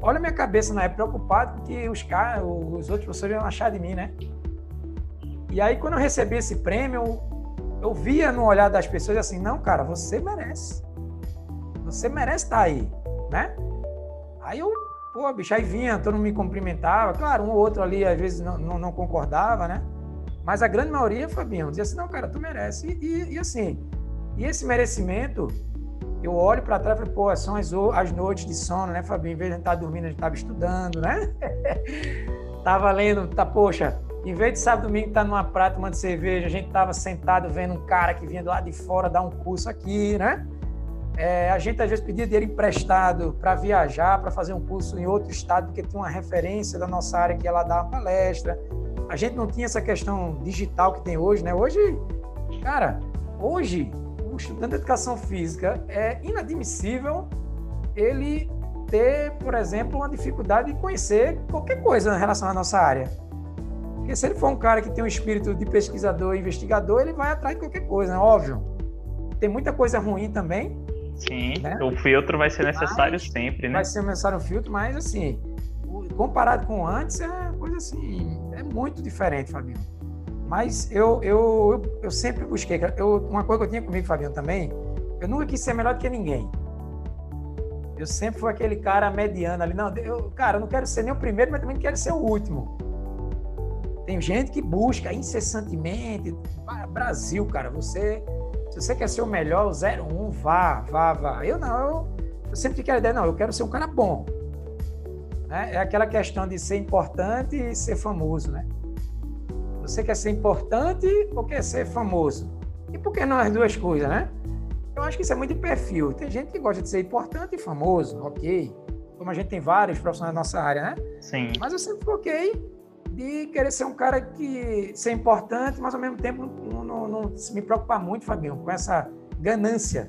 olha minha cabeça na época, preocupado porque os caras, os outros professores iam achar de mim, né? E aí, quando eu recebi esse prêmio, eu via no olhar das pessoas assim, não, cara, você merece. Você merece estar aí, né? Aí eu, pô, bicho, aí vinha, todo mundo me cumprimentava. Claro, um ou outro ali às vezes não, não, não concordava, né? Mas a grande maioria, Fabinho, dizia assim, não, cara, tu merece. E, e, assim, e esse merecimento, eu olho para trás e falo, pô, são as, as noites de sono, né, Fabinho? Em vez de a gente estar tá dormindo, a gente estava estudando, né? *laughs* tava lendo, tá, poxa, em vez de sábado domingo estar tá numa praia tomando cerveja, a gente estava sentado vendo um cara que vinha do lado de fora dar um curso aqui, né? É, a gente às vezes pedia dinheiro emprestado para viajar, para fazer um curso em outro estado, porque tinha uma referência da nossa área que ela dava uma palestra. A gente não tinha essa questão digital que tem hoje, né? Hoje, cara, hoje, o estudante de educação física é inadmissível ele ter, por exemplo, uma dificuldade de conhecer qualquer coisa em relação à nossa área. Porque se ele for um cara que tem um espírito de pesquisador e investigador, ele vai atrás de qualquer coisa, né? óbvio. Tem muita coisa ruim também. Sim, né? o filtro vai ser necessário mas, sempre, né? Vai ser necessário o filtro, mas assim, comparado com antes, é coisa assim, muito diferente, Fabiano. Mas eu, eu, eu, eu sempre busquei, eu, uma coisa que eu tinha comigo, Fabiano, também, eu nunca quis ser melhor do que ninguém. Eu sempre fui aquele cara mediano ali. Não, eu, cara, eu não quero ser nem o primeiro, mas também não quero ser o último. Tem gente que busca incessantemente. Brasil, cara, você. Se você quer ser o melhor, o 01, vá, vá, vá. Eu não, eu, eu sempre tive a ideia, não, eu quero ser um cara bom. Né? É aquela questão de ser importante e ser famoso, né? Você quer ser importante ou quer ser famoso? E por que não as duas coisas, né? Eu acho que isso é muito de perfil. Tem gente que gosta de ser importante e famoso, ok. Como a gente tem vários profissionais na nossa área, né? Sim. Mas eu sempre foquei de querer ser um cara que ser importante, mas ao mesmo tempo não, não, não me preocupar muito, Fabinho, com essa ganância,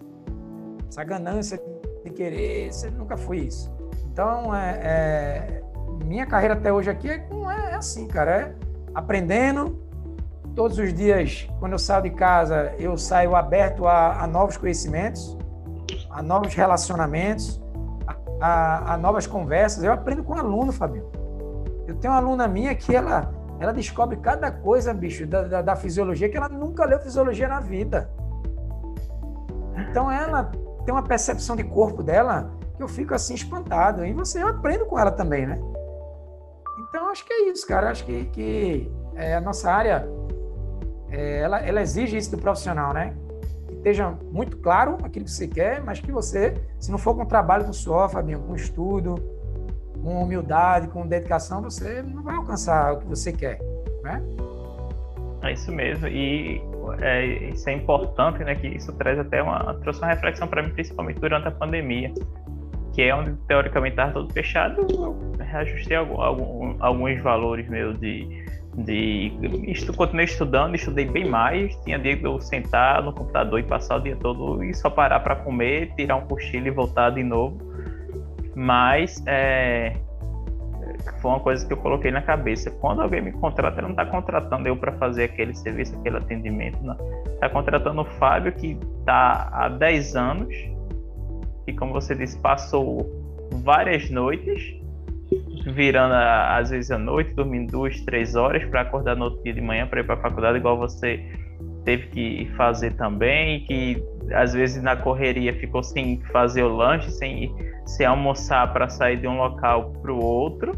essa ganância de querer, você nunca foi isso. Então, é, é, minha carreira até hoje aqui é, é, é assim, cara, é aprendendo. Todos os dias, quando eu saio de casa, eu saio aberto a, a novos conhecimentos, a novos relacionamentos, a, a, a novas conversas. Eu aprendo com aluno, Fabinho. Eu tenho uma aluna minha que ela, ela descobre cada coisa, bicho, da, da, da fisiologia, que ela nunca leu fisiologia na vida. Então ela tem uma percepção de corpo dela que eu fico assim espantado. E você eu aprendo com ela também, né? Então acho que é isso, cara. Acho que, que é, a nossa área é, ela, ela exige isso do profissional, né? Que esteja muito claro aquilo que você quer, mas que você, se não for com trabalho com suor, Fabinho, com estudo, com humildade, com dedicação, você não vai alcançar o que você quer, né? É isso mesmo. E é, isso é importante, né? Que isso traz até uma trouxe uma reflexão para mim, principalmente durante a pandemia, que é onde teoricamente estava tudo fechado. Eu reajustei algum, algum, alguns valores meus de de estu, continuei estudando, estudei bem mais. Tinha dia de eu sentar no computador e passar o dia todo e só parar para comer, tirar um cochilo e voltar de novo. Mas é, foi uma coisa que eu coloquei na cabeça. Quando alguém me contrata, ele não está contratando eu para fazer aquele serviço, aquele atendimento. Está contratando o Fábio, que está há 10 anos, e como você disse, passou várias noites, virando às vezes à noite, dormindo duas, três horas para acordar no outro dia de manhã para ir para a faculdade, igual você teve que fazer também, que às vezes na correria ficou sem fazer o lanche, sem, sem almoçar para sair de um local para o outro.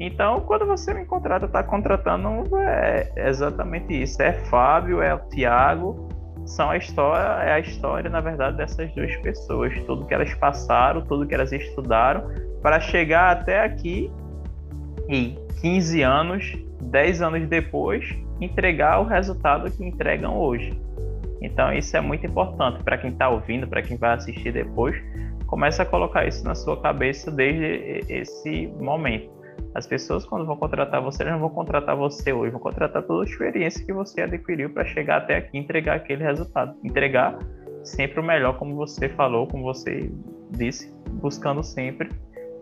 Então, quando você me contrata, está contratando é exatamente isso. É Fábio, é o Tiago, são a história, é a história, na verdade, dessas duas pessoas, tudo que elas passaram, tudo que elas estudaram, para chegar até aqui e 15 anos, 10 anos depois, entregar o resultado que entregam hoje. Então isso é muito importante para quem está ouvindo, para quem vai assistir depois, comece a colocar isso na sua cabeça desde esse momento. As pessoas quando vão contratar você, não vão contratar você hoje, vão contratar toda a experiência que você adquiriu para chegar até aqui e entregar aquele resultado, entregar sempre o melhor, como você falou, como você disse, buscando sempre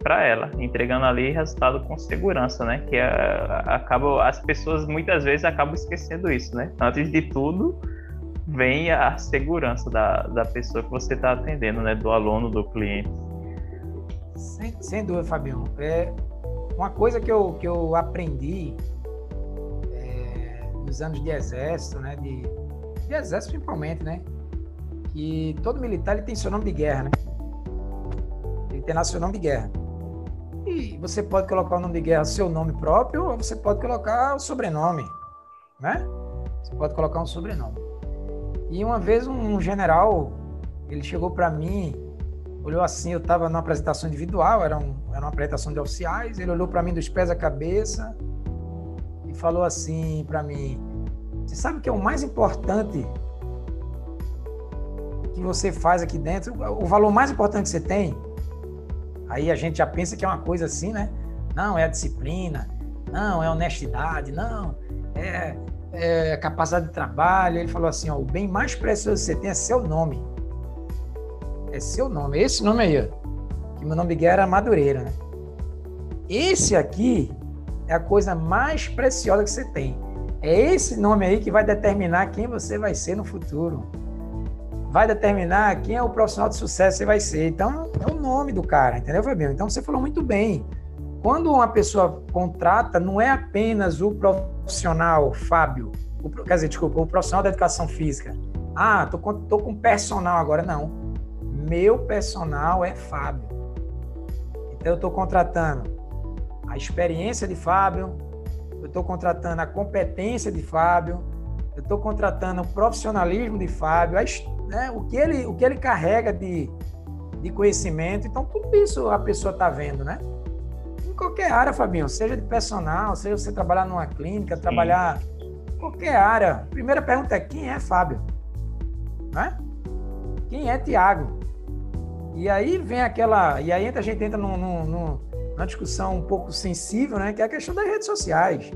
para ela, entregando ali resultado com segurança, né? Que é, acaba, as pessoas muitas vezes acabam esquecendo isso, né? Antes de tudo, vem a segurança da, da pessoa que você está atendendo, né? Do aluno, do cliente. Sem, sem dúvida, Fabião. É uma coisa que eu, que eu aprendi é, nos anos de exército, né? De, de exército principalmente, né? Que todo militar ele tem seu nome de guerra, né? Ele tem lá seu nome de guerra. E você pode colocar o nome de guerra seu nome próprio ou você pode colocar o sobrenome, né? Você pode colocar um sobrenome. E uma vez um general, ele chegou para mim, olhou assim, eu estava numa apresentação individual, era, um, era uma apresentação de oficiais, ele olhou para mim dos pés à cabeça e falou assim para mim: "Você sabe o que é o mais importante que você faz aqui dentro? O valor mais importante que você tem Aí a gente já pensa que é uma coisa assim, né? Não, é a disciplina, não, é honestidade, não, é, é capacidade de trabalho. Ele falou assim: ó, o bem mais precioso que você tem é seu nome. É seu nome, esse nome aí, ó, que meu nome guerra era Madureira, né? Esse aqui é a coisa mais preciosa que você tem. É esse nome aí que vai determinar quem você vai ser no futuro vai determinar quem é o profissional de sucesso que você vai ser. Então, é o nome do cara, entendeu, Fabiano? Então, você falou muito bem. Quando uma pessoa contrata, não é apenas o profissional, Fábio, o, quer dizer, desculpa, o profissional da educação física. Ah, tô com, tô com personal agora. Não. Meu personal é Fábio. Então, eu estou contratando a experiência de Fábio, eu estou contratando a competência de Fábio, eu estou contratando o profissionalismo de Fábio, a, né, o, que ele, o que ele carrega de, de conhecimento. Então, tudo isso a pessoa está vendo, né? Em qualquer área, Fabinho, seja de personal, seja você trabalhar numa clínica, Sim. trabalhar em qualquer área. Primeira pergunta é: quem é Fábio? Né? Quem é Tiago? E aí vem aquela. E aí a gente entra num, num, numa discussão um pouco sensível, né? Que é a questão das redes sociais.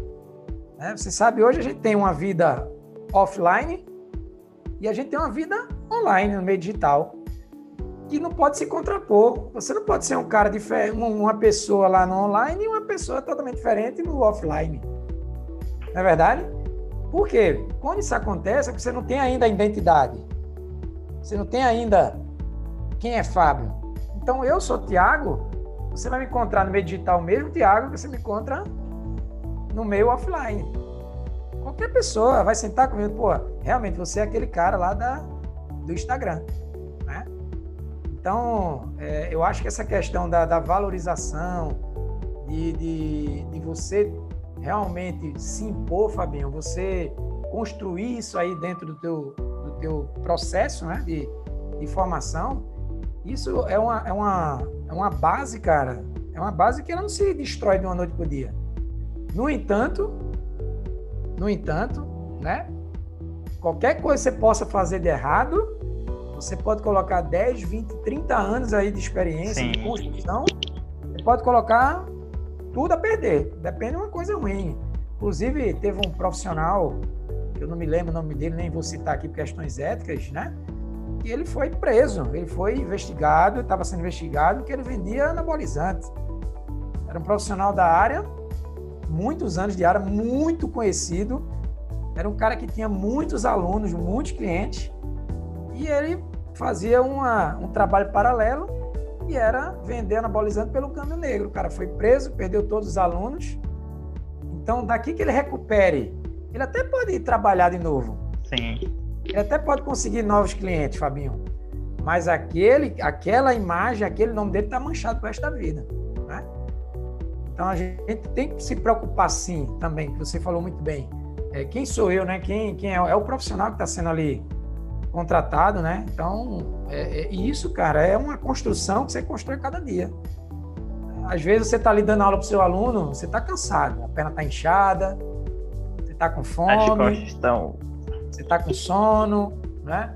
Né? Você sabe, hoje a gente tem uma vida offline e a gente tem uma vida online, no meio digital, que não pode se contrapor. Você não pode ser um cara diferente, uma pessoa lá no online e uma pessoa totalmente diferente no offline. Não é verdade? Por quê? Quando isso acontece, é que você não tem ainda a identidade. Você não tem ainda quem é Fábio. Então, eu sou Tiago, você vai me encontrar no meio digital mesmo, Tiago, que você me encontra no meio offline. Qualquer pessoa vai sentar comigo, pô, realmente você é aquele cara lá da, do Instagram, né? Então, é, eu acho que essa questão da, da valorização, de, de, de, você realmente se impor, Fabinho, você construir isso aí dentro do teu, do teu processo né, de, de formação, isso é uma, é, uma, é uma base, cara, é uma base que ela não se destrói de uma noite para o dia. No entanto, no entanto, né, qualquer coisa que você possa fazer de errado, você pode colocar 10, 20, 30 anos aí de experiência, Sim. de construção, você pode colocar tudo a perder. Depende de uma coisa ruim. Inclusive, teve um profissional, que eu não me lembro o nome dele, nem vou citar aqui por questões éticas, né? E ele foi preso, ele foi investigado, estava sendo investigado que ele vendia anabolizante. Era um profissional da área, muitos anos de área, muito conhecido, era um cara que tinha muitos alunos, muitos clientes, e ele fazia uma, um trabalho paralelo e era vender anabolizante pelo câmbio negro. O cara foi preso, perdeu todos os alunos. Então, daqui que ele recupere, ele até pode trabalhar de novo. Sim. Ele até pode conseguir novos clientes, Fabinho. Mas aquele, aquela imagem, aquele nome dele está manchado pro resto da vida. Né? Então a gente tem que se preocupar sim também, que você falou muito bem é, quem sou eu, né? Quem, quem é, é o profissional que está sendo ali contratado, né? Então, é, é, isso, cara, é uma construção que você constrói cada dia. Às vezes você está ali dando aula para o seu aluno, você está cansado, a perna está inchada, você está com fome, As costas estão... você está com sono, né?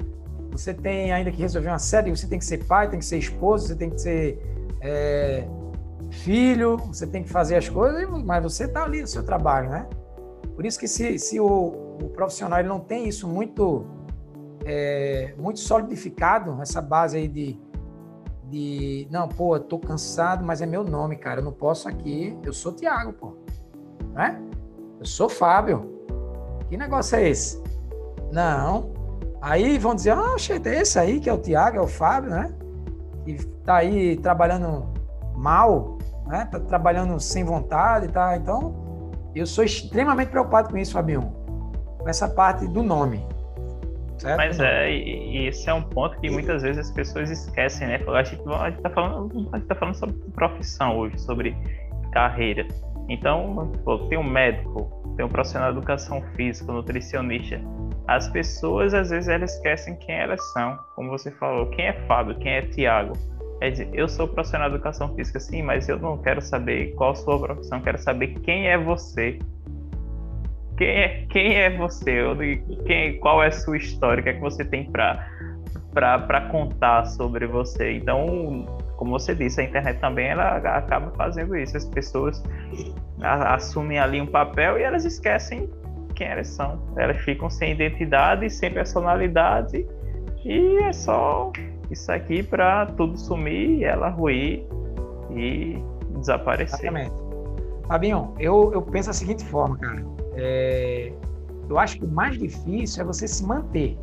Você tem ainda que resolver uma série, você tem que ser pai, tem que ser esposo, você tem que ser é, filho, você tem que fazer as coisas, mas você está ali no seu trabalho, né? Por isso que se, se o, o profissional ele não tem isso muito é, muito solidificado, essa base aí de, de não, pô, eu tô cansado, mas é meu nome, cara, eu não posso aqui, eu sou Tiago, pô, né? Eu sou Fábio. Que negócio é esse? Não. Aí vão dizer, ah, é esse aí que é o Tiago, é o Fábio, né? E tá aí trabalhando mal, né? Tá trabalhando sem vontade, tá? Então, eu sou extremamente preocupado com isso, Fabinho. Com essa parte do nome. Certo? Mas é, e esse é um ponto que muitas vezes as pessoas esquecem, né? A gente, a gente tá falando, a gente tá falando sobre profissão hoje, sobre carreira. Então, pô, tem um médico, tem um profissional de educação física, nutricionista. As pessoas, às vezes, elas esquecem quem elas são. Como você falou, quem é Fábio, quem é Tiago. É dizer, eu sou profissional de educação física, sim, mas eu não quero saber qual a sua profissão, quero saber quem é você. Quem é, quem é você? Quem, qual é a sua história? O que é que você tem para contar sobre você? Então, como você disse, a internet também ela acaba fazendo isso. As pessoas assumem ali um papel e elas esquecem quem elas são. Elas ficam sem identidade, sem personalidade e é só isso aqui para tudo sumir, ela ruir e desaparecer. Exatamente. Fabinho, eu, eu penso da seguinte forma, cara. É, eu acho que o mais difícil é você se manter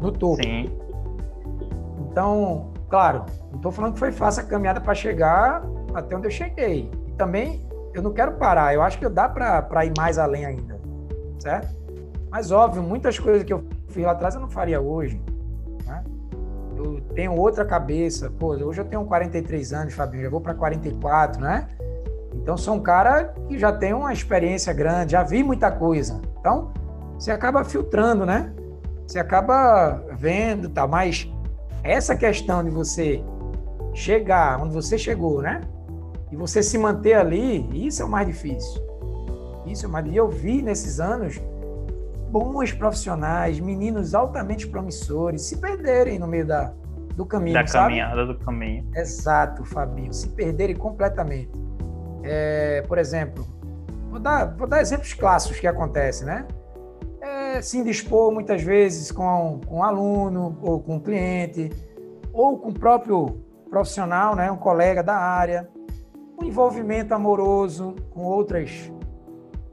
no topo. Sim. Então, claro, não estou falando que foi fácil a caminhada para chegar até onde eu cheguei. E também eu não quero parar. Eu acho que dá para ir mais além ainda, certo? Mas óbvio, muitas coisas que eu fiz lá atrás eu não faria hoje. Né? Eu tenho outra cabeça. Pô, hoje eu tenho 43 anos, Fabinho, já vou para 44, né? Então sou um cara que já tem uma experiência grande, já vi muita coisa. Então você acaba filtrando, né? Você acaba vendo, tá? Mas essa questão de você chegar onde você chegou, né? E você se manter ali, isso é o mais difícil. Isso é o mais difícil. Eu vi nesses anos bons profissionais, meninos altamente promissores se perderem no meio da, do caminho. Da sabe? caminhada do caminho. Exato, Fabinho. Se perderem completamente. É, por exemplo, vou dar, vou dar exemplos clássicos que acontecem, né? É, se indispor muitas vezes com, com um aluno ou com um cliente ou com o próprio profissional, né, um colega da área, um envolvimento amoroso com outras,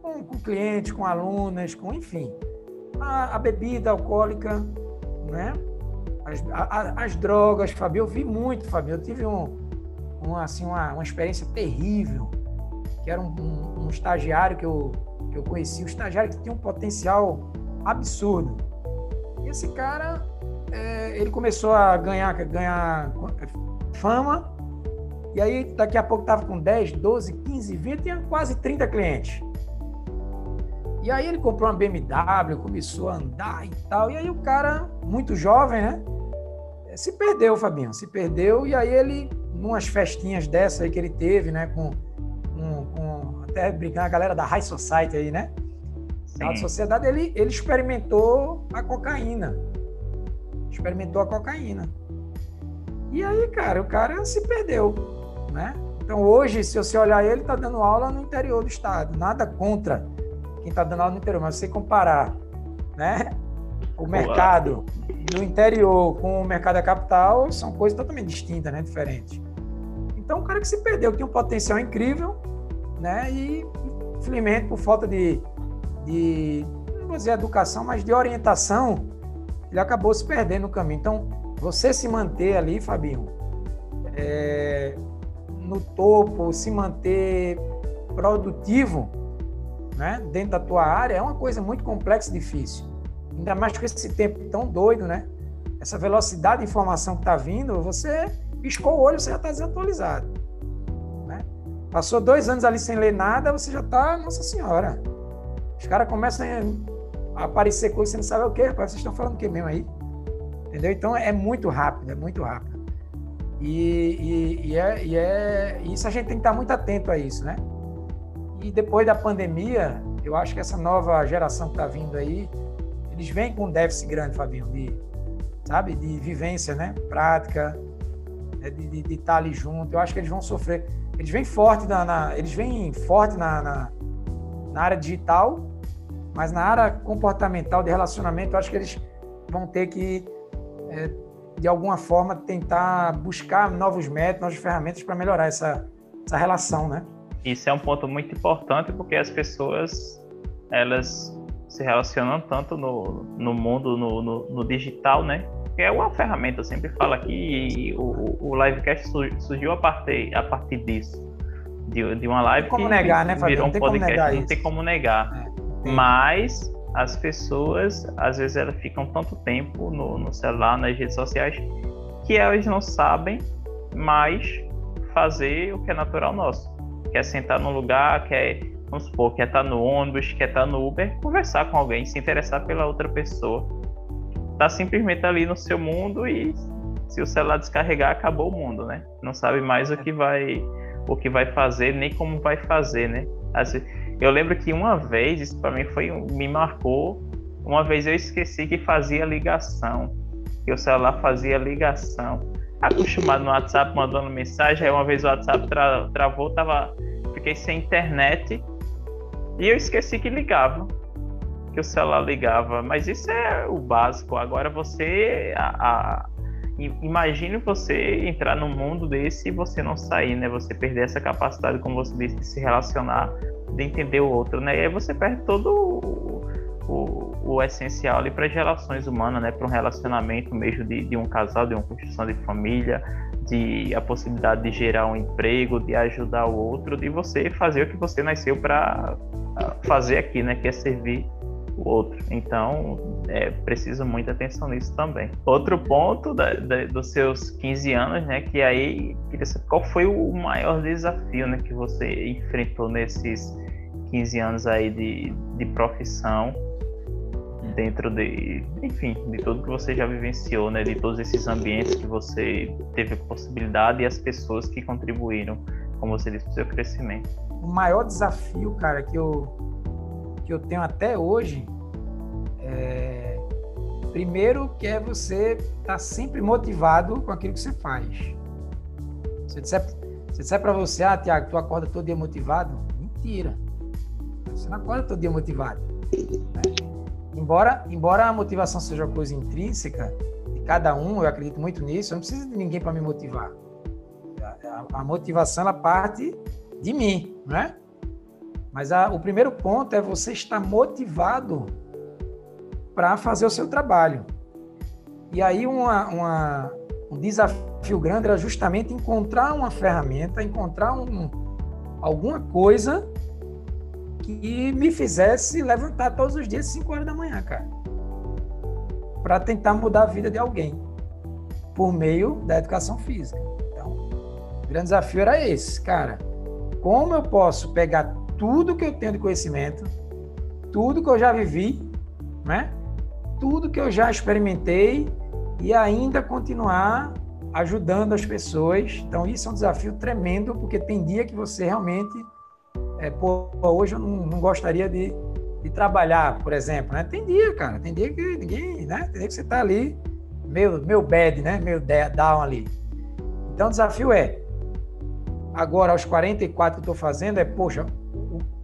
com, com clientes, com alunas, com enfim, a, a bebida alcoólica, né, as, a, as drogas, Fabio, eu vi muito, Fabio, eu tive um, um assim uma, uma experiência terrível que era um, um, um estagiário que eu, que eu conheci, um estagiário que tinha um potencial absurdo. E esse cara, é, ele começou a ganhar, ganhar fama, e aí daqui a pouco estava com 10, 12, 15, 20, tinha quase 30 clientes. E aí ele comprou uma BMW, começou a andar e tal, e aí o cara, muito jovem, né? Se perdeu, Fabinho, se perdeu, e aí ele, numas festinhas dessa aí que ele teve, né, com com, com até brincando a galera da High Society aí, né? Alta sociedade, ele, ele experimentou a cocaína. Experimentou a cocaína. E aí, cara, o cara se perdeu, né? Então, hoje, se você olhar ele, está dando aula no interior do estado. Nada contra quem está dando aula no interior, mas se você comparar, né? O mercado do interior com o mercado da capital, são coisas totalmente distintas, né? Diferentes. Então, o cara que se perdeu, tinha um potencial incrível, né? E, infelizmente, por falta de, de não vou dizer educação, mas de orientação, ele acabou se perdendo no caminho. Então, você se manter ali, Fabinho, é, no topo, se manter produtivo, né, dentro da tua área, é uma coisa muito complexa e difícil. Ainda mais com esse tempo tão doido, né? Essa velocidade de informação que está vindo, você piscou o olho, você já está desatualizado. Passou dois anos ali sem ler nada, você já tá, nossa senhora. Os caras começam a aparecer coisas, você não sabe o que, rapaz, vocês estão falando o que mesmo aí? Entendeu? Então é muito rápido, é muito rápido. E, e, e, é, e é, isso a gente tem que estar muito atento a isso, né? E depois da pandemia, eu acho que essa nova geração que está vindo aí, eles vêm com um déficit grande, Fabinho, de, sabe, de vivência, né? Prática, né? de estar tá ali junto. Eu acho que eles vão sofrer eles vêm forte na, na eles vêm forte na, na, na, área digital, Mas na área comportamental de relacionamento, eu acho que eles vão ter que, é, de alguma forma, tentar buscar novos métodos, novas ferramentas para melhorar essa, essa relação, né? Isso é um ponto muito importante porque as pessoas elas se relacionam tanto no, no mundo, no, no, no digital, né? Que é uma ferramenta, eu sempre falo aqui, o, o livecast surgiu a partir, a partir disso. De, de uma live como que negar, né, virou um podcast, não tem como negar. É, Mas as pessoas, às vezes, elas ficam tanto tempo no, no celular, nas redes sociais, que elas não sabem mais fazer o que é natural nosso. Quer sentar num lugar, quer, vamos supor, quer estar no ônibus, quer estar no Uber, conversar com alguém, se interessar pela outra pessoa. Tá simplesmente ali no seu mundo e se o celular descarregar, acabou o mundo, né? Não sabe mais o que vai o que vai fazer, nem como vai fazer, né? Eu lembro que uma vez, isso para mim foi me marcou, uma vez eu esqueci que fazia ligação, que o celular fazia ligação acostumado no WhatsApp mandando mensagem. Aí uma vez o WhatsApp tra travou, tava, fiquei sem internet e eu esqueci que ligava, que o celular ligava. Mas isso é o básico. Agora você, a, a, imagine você entrar num mundo desse e você não sair, né? Você perder essa capacidade, como você disse, de se relacionar, de entender o outro, né? E aí você perde todo o, o, o essencial ali para as relações humanas, né? Para um relacionamento mesmo de, de um casal, de uma construção de família, de a possibilidade de gerar um emprego, de ajudar o outro, de você fazer o que você nasceu para fazer aqui, né? Que é servir o outro. Então, é preciso muita atenção nisso também. Outro ponto da, da, dos seus 15 anos, né? Que aí, qual foi o maior desafio, né? Que você enfrentou nesses 15 anos aí de, de profissão? dentro de, enfim, de tudo que você já vivenciou, né, de todos esses ambientes que você teve possibilidade e as pessoas que contribuíram, como você disse, para o seu crescimento. O maior desafio, cara, que eu que eu tenho até hoje é primeiro que é você estar tá sempre motivado com aquilo que você faz. Se eu disser, se disser para você, ah, Tiago, tu acorda todo dia motivado, mentira. Você não acorda todo dia motivado. Né? Embora, embora a motivação seja uma coisa intrínseca de cada um, eu acredito muito nisso, eu não preciso de ninguém para me motivar. A, a, a, motivação ela parte de mim, não é? Mas a, o primeiro ponto é você estar motivado para fazer o seu trabalho. E aí uma, uma, um desafio grande era justamente encontrar uma ferramenta, encontrar um, alguma coisa que me fizesse levantar todos os dias 5 horas da manhã, cara. Para tentar mudar a vida de alguém por meio da educação física. Então, o grande desafio era esse, cara. Como eu posso pegar tudo que eu tenho de conhecimento, tudo que eu já vivi, né? Tudo que eu já experimentei e ainda continuar ajudando as pessoas. Então, isso é um desafio tremendo, porque tem dia que você realmente é, pô, hoje eu não, não gostaria de, de, trabalhar, por exemplo, né? Tem dia, cara, tem dia que ninguém, né? Tem dia que você tá ali, meu, meu bad, né? Meu down ali. Então o desafio é, agora aos 44 que eu estou fazendo, é, poxa,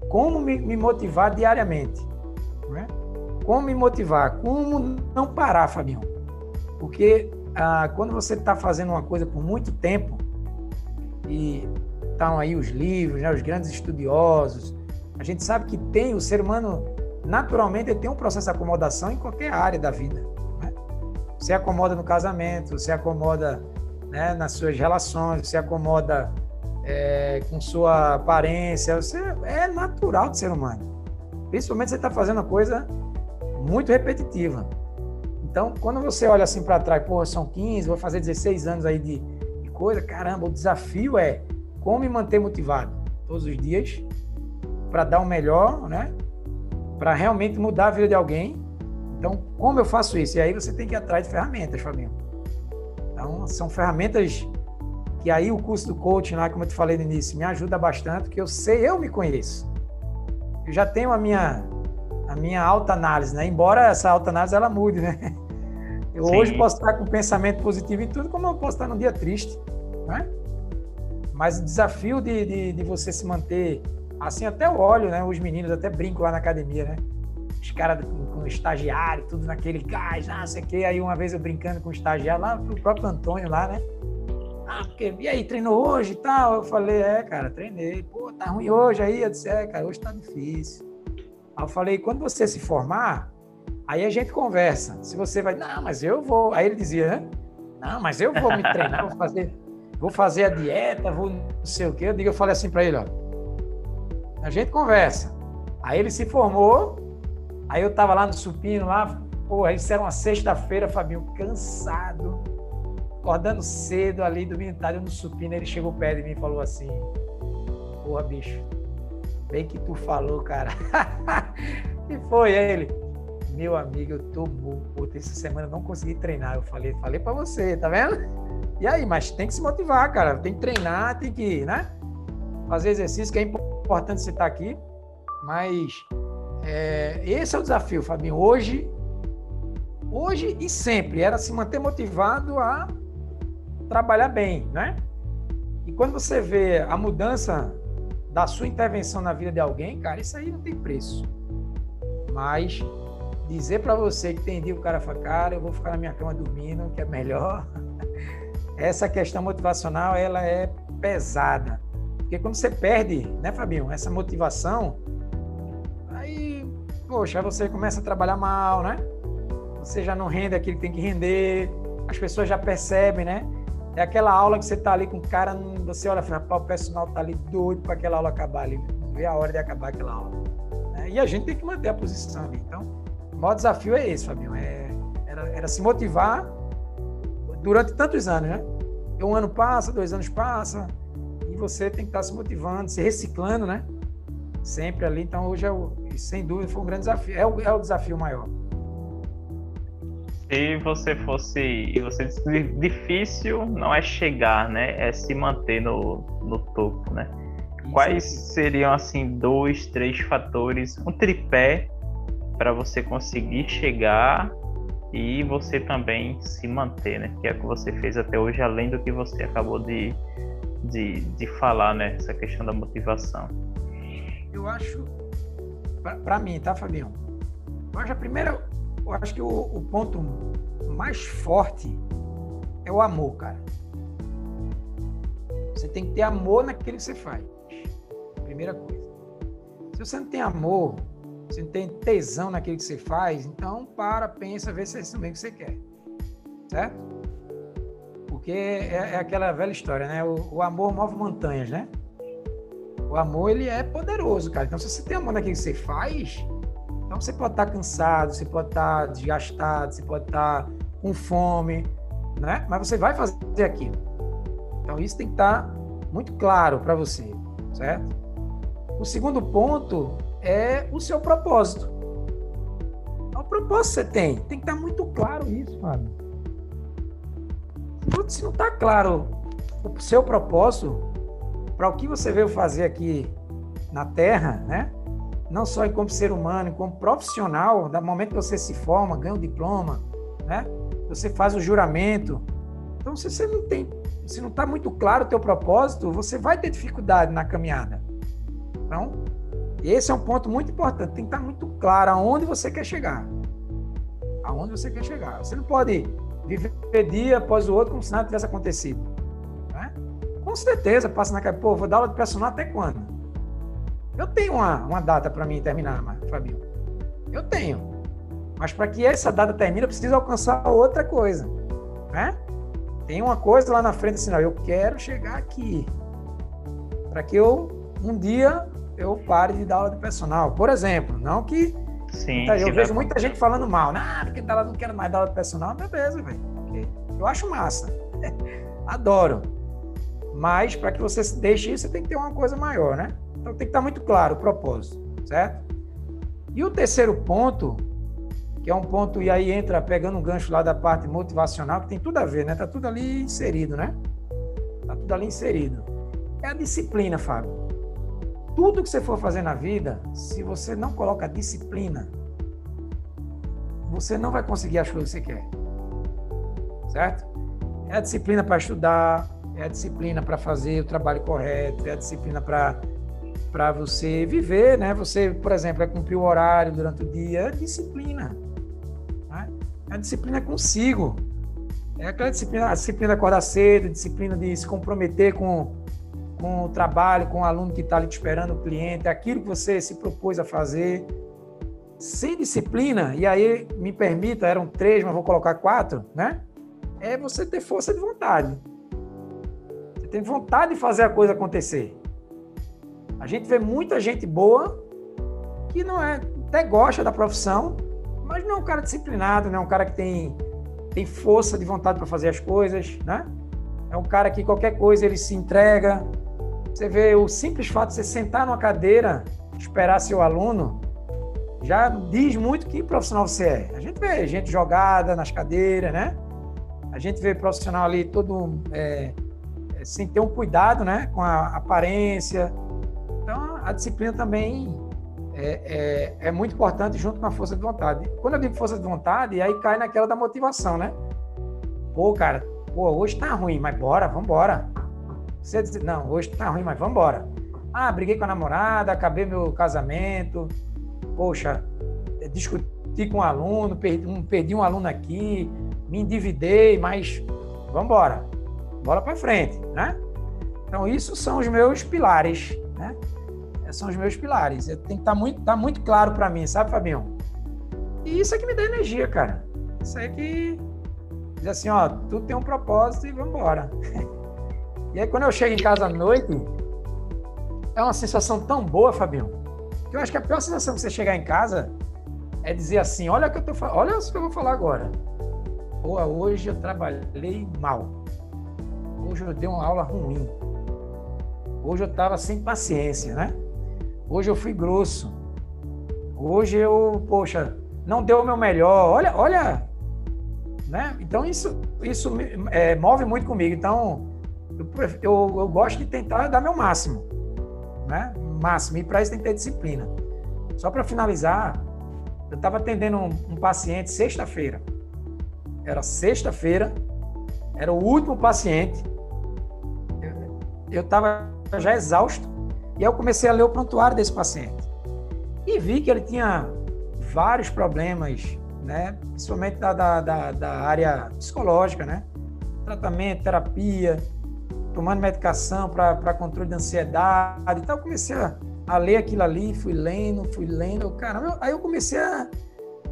como me, me motivar diariamente? Né? Como me motivar? Como não parar, Fabião? Porque ah, quando você está fazendo uma coisa por muito tempo, e estão aí os livros, né, os grandes estudiosos. A gente sabe que tem, o ser humano, naturalmente, tem um processo de acomodação em qualquer área da vida. Né? Você acomoda no casamento, você acomoda né, nas suas relações, você acomoda é, com sua aparência, você, é natural do ser humano. Principalmente você está fazendo uma coisa muito repetitiva. Então, quando você olha assim para trás, porra, são 15, vou fazer 16 anos aí de, de coisa, caramba, o desafio é como me manter motivado todos os dias para dar o melhor, né? Para realmente mudar a vida de alguém. Então, como eu faço isso? E aí você tem que ir atrás de ferramentas, Fabinho. Então, são ferramentas que aí o curso do coaching lá, como eu te falei no início, me ajuda bastante, porque eu sei, eu me conheço. Eu já tenho a minha a minha alta análise, né? Embora essa alta análise ela mude, né? *laughs* Eu Sim. hoje posso estar com pensamento positivo e tudo, como eu posso estar num dia triste, né? Mas o desafio de, de, de, você se manter assim, até o óleo, né? Os meninos até brincam lá na academia, né? os caras com, com o estagiário, tudo naquele gás, não sei o quê. Aí uma vez eu brincando com o estagiário lá, o próprio Antônio lá, né? Ah, porque, e aí, treinou hoje e tal? Eu falei, é, cara, treinei. Pô, tá ruim hoje aí? Eu disse, é, cara, hoje tá difícil. Aí eu falei, quando você se formar, aí a gente conversa. Se você vai, não, mas eu vou. Aí ele dizia, não, mas eu vou me treinar, vou fazer, vou fazer a dieta, vou não sei o quê. Eu digo, eu falei assim para ele, ó. A gente conversa. Aí ele se formou, aí eu tava lá no supino, lá, pô, isso era uma sexta-feira, Fabinho, cansado, acordando cedo ali, dormindo tarde no supino, ele chegou perto de mim e falou assim, porra, bicho, bem que tu falou, cara. *laughs* e foi ele, meu amigo, eu tô morto, essa semana não consegui treinar, eu falei, falei para você, tá vendo? E aí, mas tem que se motivar, cara, tem que treinar, tem que, né? Fazer exercício, que é importante você estar tá aqui, mas é, esse é o desafio, Fabinho. Hoje, hoje e sempre era se manter motivado a trabalhar bem, né? E quando você vê a mudança da sua intervenção na vida de alguém, cara, isso aí não tem preço. Mas dizer para você que tem dia o cara fala, cara, eu vou ficar na minha cama dormindo, que é melhor. *laughs* Essa questão motivacional, ela é pesada. Porque quando você perde, né, Fabinho, essa motivação, poxa, você começa a trabalhar mal, né? Você já não rende aquilo que tem que render, as pessoas já percebem, né? É aquela aula que você tá ali com o cara, você olha fala, o pessoal tá ali doido para aquela aula acabar ali, vê a hora de acabar aquela aula. Né? E a gente tem que manter a posição ali. Então, o maior desafio é esse, Fabinho, é, era, era se motivar durante tantos anos, né? Um ano passa, dois anos passa, e você tem que estar tá se motivando, se reciclando, né? Sempre ali. Então, hoje é o, sem dúvida foi um grande desafio. É o, é o desafio maior. Se você fosse. Você disse, difícil não é chegar, né? É se manter no, no topo, né? Isso Quais seriam, assim, dois, três fatores, um tripé para você conseguir chegar e você também se manter, né? Que é o que você fez até hoje, além do que você acabou de, de, de falar, né? Essa questão da motivação. Eu acho para mim, tá, Fabião? Eu acho a primeira, eu acho que o, o, ponto mais forte é o amor, cara. Você tem que ter amor naquilo que você faz. Primeira coisa. Se você não tem amor, você não tem tesão naquilo que você faz, então para, pensa, vê se é isso mesmo que você quer. Certo? Porque é, é aquela velha história, né? O, o amor move montanhas, né? O amor, ele é poderoso, cara. Então, se você tem amor naquilo que você faz, então você pode estar cansado, você pode estar desgastado, você pode estar com fome, né? Mas você vai fazer aquilo. Então, isso tem que estar muito claro para você, certo? O segundo ponto é o seu propósito. O propósito você tem, tem que estar muito claro isso, Fábio. Se não está claro o seu propósito, para o que você veio fazer aqui na Terra, né? Não só como ser humano, como profissional, no momento que você se forma, ganha o diploma, né? Você faz o juramento. Então, se você não tem, se não está muito claro o teu propósito, você vai ter dificuldade na caminhada. Então, esse é um ponto muito importante. Tem que estar tá muito claro aonde você quer chegar. Aonde você quer chegar. Você não pode viver dia após o outro como se nada tivesse acontecido. Com certeza, passa na cabeça, pô, vou dar aula de personal até quando? Eu tenho uma, uma data para mim terminar, Fabinho. Eu tenho. Mas para que essa data termine, eu preciso alcançar outra coisa. Né? Tem uma coisa lá na frente assim, não, eu quero chegar aqui. Para que eu, um dia, eu pare de dar aula de personal. Por exemplo, não que. Sim, eu vejo muita gente falando mal. Ah, porque tá não quero mais dar aula de personal. Beleza, velho. Eu acho massa. *laughs* Adoro. Mas para que você deixe isso, você tem que ter uma coisa maior, né? Então tem que estar muito claro o propósito, certo? E o terceiro ponto, que é um ponto, e aí entra pegando um gancho lá da parte motivacional, que tem tudo a ver, né? Tá tudo ali inserido, né? Tá tudo ali inserido. É a disciplina, Fábio. Tudo que você for fazer na vida, se você não coloca disciplina, você não vai conseguir as coisas que você quer. Certo? É a disciplina para estudar, é a disciplina para fazer o trabalho correto, é a disciplina para para você viver, né? Você, por exemplo, é cumprir o horário durante o dia, é disciplina. Né? A disciplina é consigo. É aquela disciplina, a disciplina de acordar cedo, disciplina de se comprometer com, com o trabalho, com o aluno que está ali te esperando, o cliente, aquilo que você se propôs a fazer. Sem disciplina, e aí me permita, eram três, mas vou colocar quatro, né? É você ter força de vontade. Você tem vontade de fazer a coisa acontecer. A gente vê muita gente boa que não é, até gosta da profissão, mas não é um cara disciplinado, não é um cara que tem, tem força de vontade para fazer as coisas, né? É um cara que qualquer coisa ele se entrega. Você vê o simples fato de você sentar numa cadeira, esperar seu aluno, já diz muito que profissional você é. A gente vê gente jogada nas cadeiras, né? A gente vê profissional ali todo é, é sem ter um cuidado, né? Com a aparência, então, a disciplina também é, é, é, muito importante junto com a força de vontade. Quando eu digo força de vontade, aí cai naquela da motivação, né? Pô, cara, pô, hoje tá ruim, mas bora, vambora. Você diz, não, hoje tá ruim, mas vambora. Ah, briguei com a namorada, acabei meu casamento, poxa, discuti com um aluno, perdi um, perdi um aluno aqui, me endividei, mas vambora, bora para frente, né? Então, isso são os meus pilares, né? São os meus pilares. Tem que estar tá muito, tá muito claro para mim, sabe, Fabinho? E isso é que me dá energia, cara. Isso é que diz assim, ó, tudo tem um propósito e vamos embora. *laughs* e aí quando eu chego em casa à noite, é uma sensação tão boa, Fabinho, que eu acho que a pior sensação que você chegar em casa é dizer assim, olha o que eu tô olha o que eu vou falar agora. Pô, hoje eu trabalhei mal. Hoje eu dei uma aula ruim. Hoje eu estava sem paciência, né? Hoje eu fui grosso. Hoje eu, poxa, não deu o meu melhor. Olha, olha, né? Então isso, isso é, move muito comigo. Então eu, eu, eu, gosto de tentar dar meu máximo, né? Máximo. E para isso tem que ter disciplina. Só para finalizar, eu estava atendendo um, um paciente sexta-feira. Era sexta-feira, era o último paciente. Eu estava já exausto e aí eu comecei a ler o prontuário desse paciente. E vi que ele tinha vários problemas, né? principalmente da, da, da, da área psicológica, né? Tratamento, terapia, tomando medicação para controle de ansiedade. Então eu comecei a, a, ler aquilo ali, fui lendo, fui lendo. Cara, aí eu comecei a.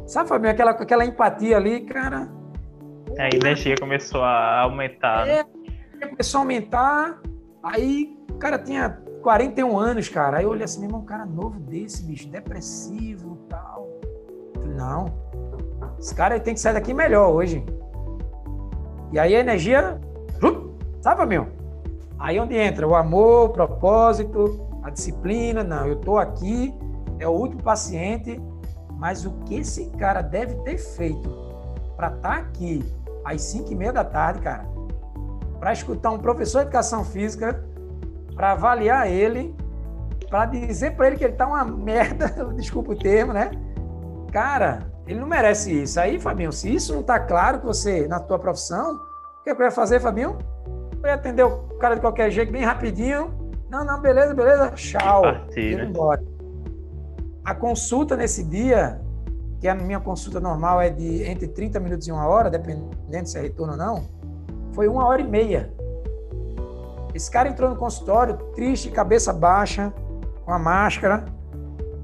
Sabe, Fabinho, aquela, aquela empatia ali, cara. É, a energia começou a aumentar. Né? É, começou a aumentar. Aí, o cara tinha 41 anos, cara. Aí eu olhei assim, meu irmão, um cara novo desse, bicho, depressivo e tal. Não, esse cara tem que sair daqui melhor hoje. E aí a energia, sabe, meu? Aí onde entra o amor, o propósito, a disciplina. Não, eu tô aqui, é o último paciente, mas o que esse cara deve ter feito para estar tá aqui às 5 e meia da tarde, cara, para escutar um professor de educação física para avaliar ele, para dizer para ele que ele tá uma *laughs* merda, desculpa o termo, né? Cara, ele não merece isso. Aí, Fabinho, se isso não tá claro que você na tua profissão, o que eu ia fazer, Fabinho? Eu ia atender o cara de qualquer jeito, bem rapidinho. Não, não, beleza, beleza, tchau. Partir, né? embora. A consulta nesse dia, que a minha consulta normal é de entre 30 minutos e uma hora, dependendo se é retorno ou não, foi uma hora e meia. Esse cara entrou no consultório triste, cabeça baixa, com a máscara.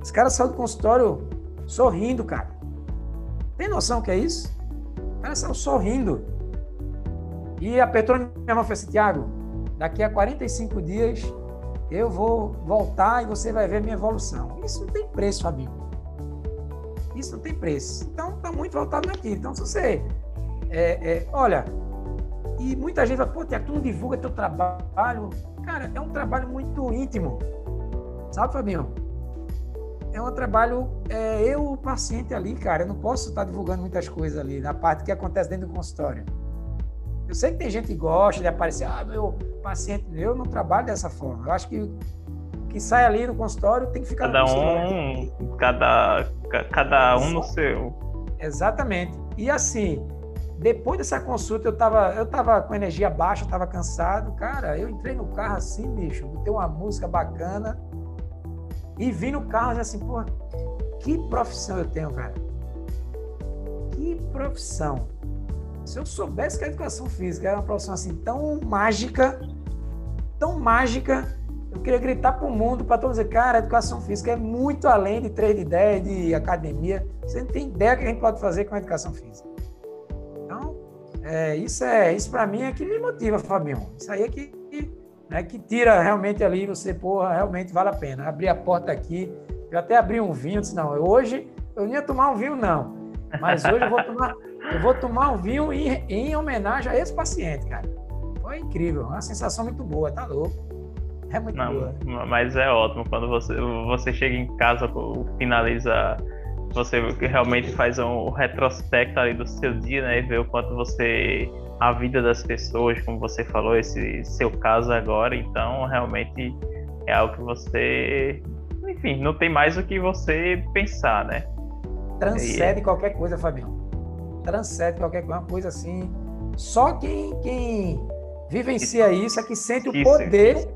Esse cara saiu do consultório sorrindo, cara. Tem noção que é isso? O cara saiu sorrindo. E apertou na minha mão e falou assim, Tiago, daqui a 45 dias eu vou voltar e você vai ver minha evolução. Isso não tem preço, Fabinho. Isso não tem preço. Então, está muito voltado naquilo. Então, se você... É, é, olha, e muita gente fala, pô, Tiago, tu não divulga teu trabalho. Cara, é um trabalho muito íntimo. Sabe, Fabinho? É um trabalho, é, eu, o paciente ali, cara, eu não posso estar divulgando muitas coisas ali, na parte que acontece dentro do consultório. Eu sei que tem gente que gosta de aparecer, ah, meu paciente, eu não trabalho dessa forma. Eu acho que que sai ali no consultório tem que ficar cada um cada cada um no seu exatamente e assim depois dessa consulta, eu tava, eu tava com energia baixa, tava cansado. Cara, eu entrei no carro assim, bicho, botei uma música bacana E vi no carro assim, pô, que profissão eu tenho, cara? Que profissão. Se eu soubesse que a educação física era uma profissão assim tão mágica, tão mágica, eu queria gritar para o mundo, para todos dizer, cara, a educação física é muito além de treino de ideia, de academia. Você não tem ideia que a gente pode fazer com a educação física. É, isso é isso para mim é que me motiva, Fabinho. Isso aí é que, é que tira realmente ali você, porra, realmente vale a pena. Abrir a porta aqui, eu até abri um vinho, disse, não, hoje eu não ia tomar um vinho, não. Mas hoje eu vou tomar, eu vou tomar um vinho em, em homenagem a esse paciente, cara. Foi incrível, uma sensação muito boa, tá louco. É muito Não, boa. Mas é ótimo quando você, você chega em casa, finaliza, você realmente faz um retrospecto ali do seu dia, né? E vê o quanto você. a vida das pessoas, como você falou, esse seu caso agora. Então, realmente é algo que você. Enfim, não tem mais o que você pensar, né? Transcende é... qualquer coisa, Fabião. Transcende qualquer coisa assim. Só quem, quem vivencia isso é que sente o poder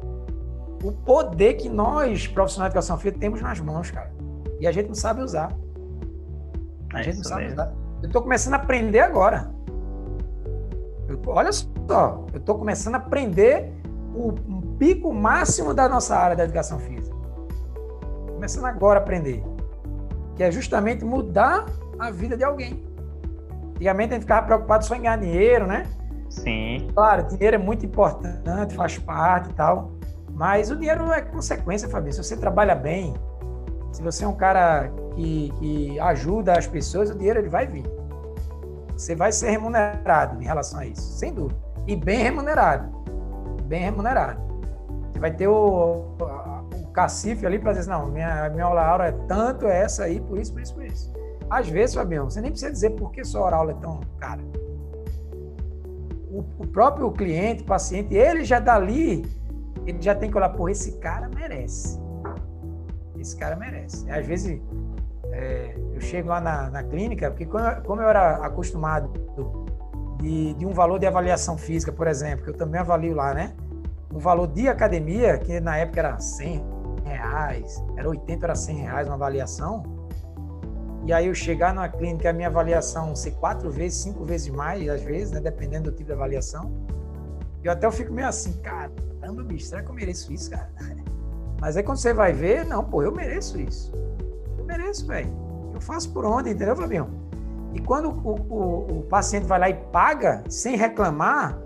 o poder que nós, profissionais de educação física, temos nas mãos, cara. E a gente não sabe usar. A é gente não sabe mesmo. usar. Eu estou começando a aprender agora. Eu, olha só, eu estou começando a aprender o, pico máximo da nossa área da educação física. Começando agora a aprender. Que é justamente mudar a vida de alguém. Antigamente a gente ficava preocupado só em ganhar dinheiro, né? Sim. Claro, dinheiro é muito importante, faz parte e tal. Mas o dinheiro é consequência, Fabrício. Se você trabalha bem, se você é um cara que, ajuda as pessoas, o dinheiro ele vai vir. Você vai ser remunerado em relação a isso, sem dúvida. E bem remunerado. Bem remunerado. Você vai ter o, o cacife ali para dizer, não, minha, minha aula aula é tanto, é essa aí, por isso, por isso, por isso. Às vezes, Fabião, você nem precisa dizer por que sua aula é tão cara. O, o próprio cliente, paciente, ele já dá ali ele já tem que olhar, pô, esse cara merece. Esse cara merece. Às vezes é, eu chego lá na, na clínica, porque como eu, era acostumado de, de, um valor de avaliação física, por exemplo, que eu também avalio lá, né? Um valor de academia, que na época era 100 reais, era 80, era 100 reais uma avaliação. E aí eu chegar numa clínica, a minha avaliação ser quatro vezes, cinco vezes mais, às vezes, né? Dependendo do tipo de avaliação. Eu até eu fico meio assim, cara, caramba, bicho, será que eu mereço isso, cara? *laughs* Mas aí quando você vai ver, não, pô, eu mereço isso. Mereço, velho. Eu faço por onde, entendeu, Fabião? E quando o, o, o, paciente vai lá e paga, sem reclamar,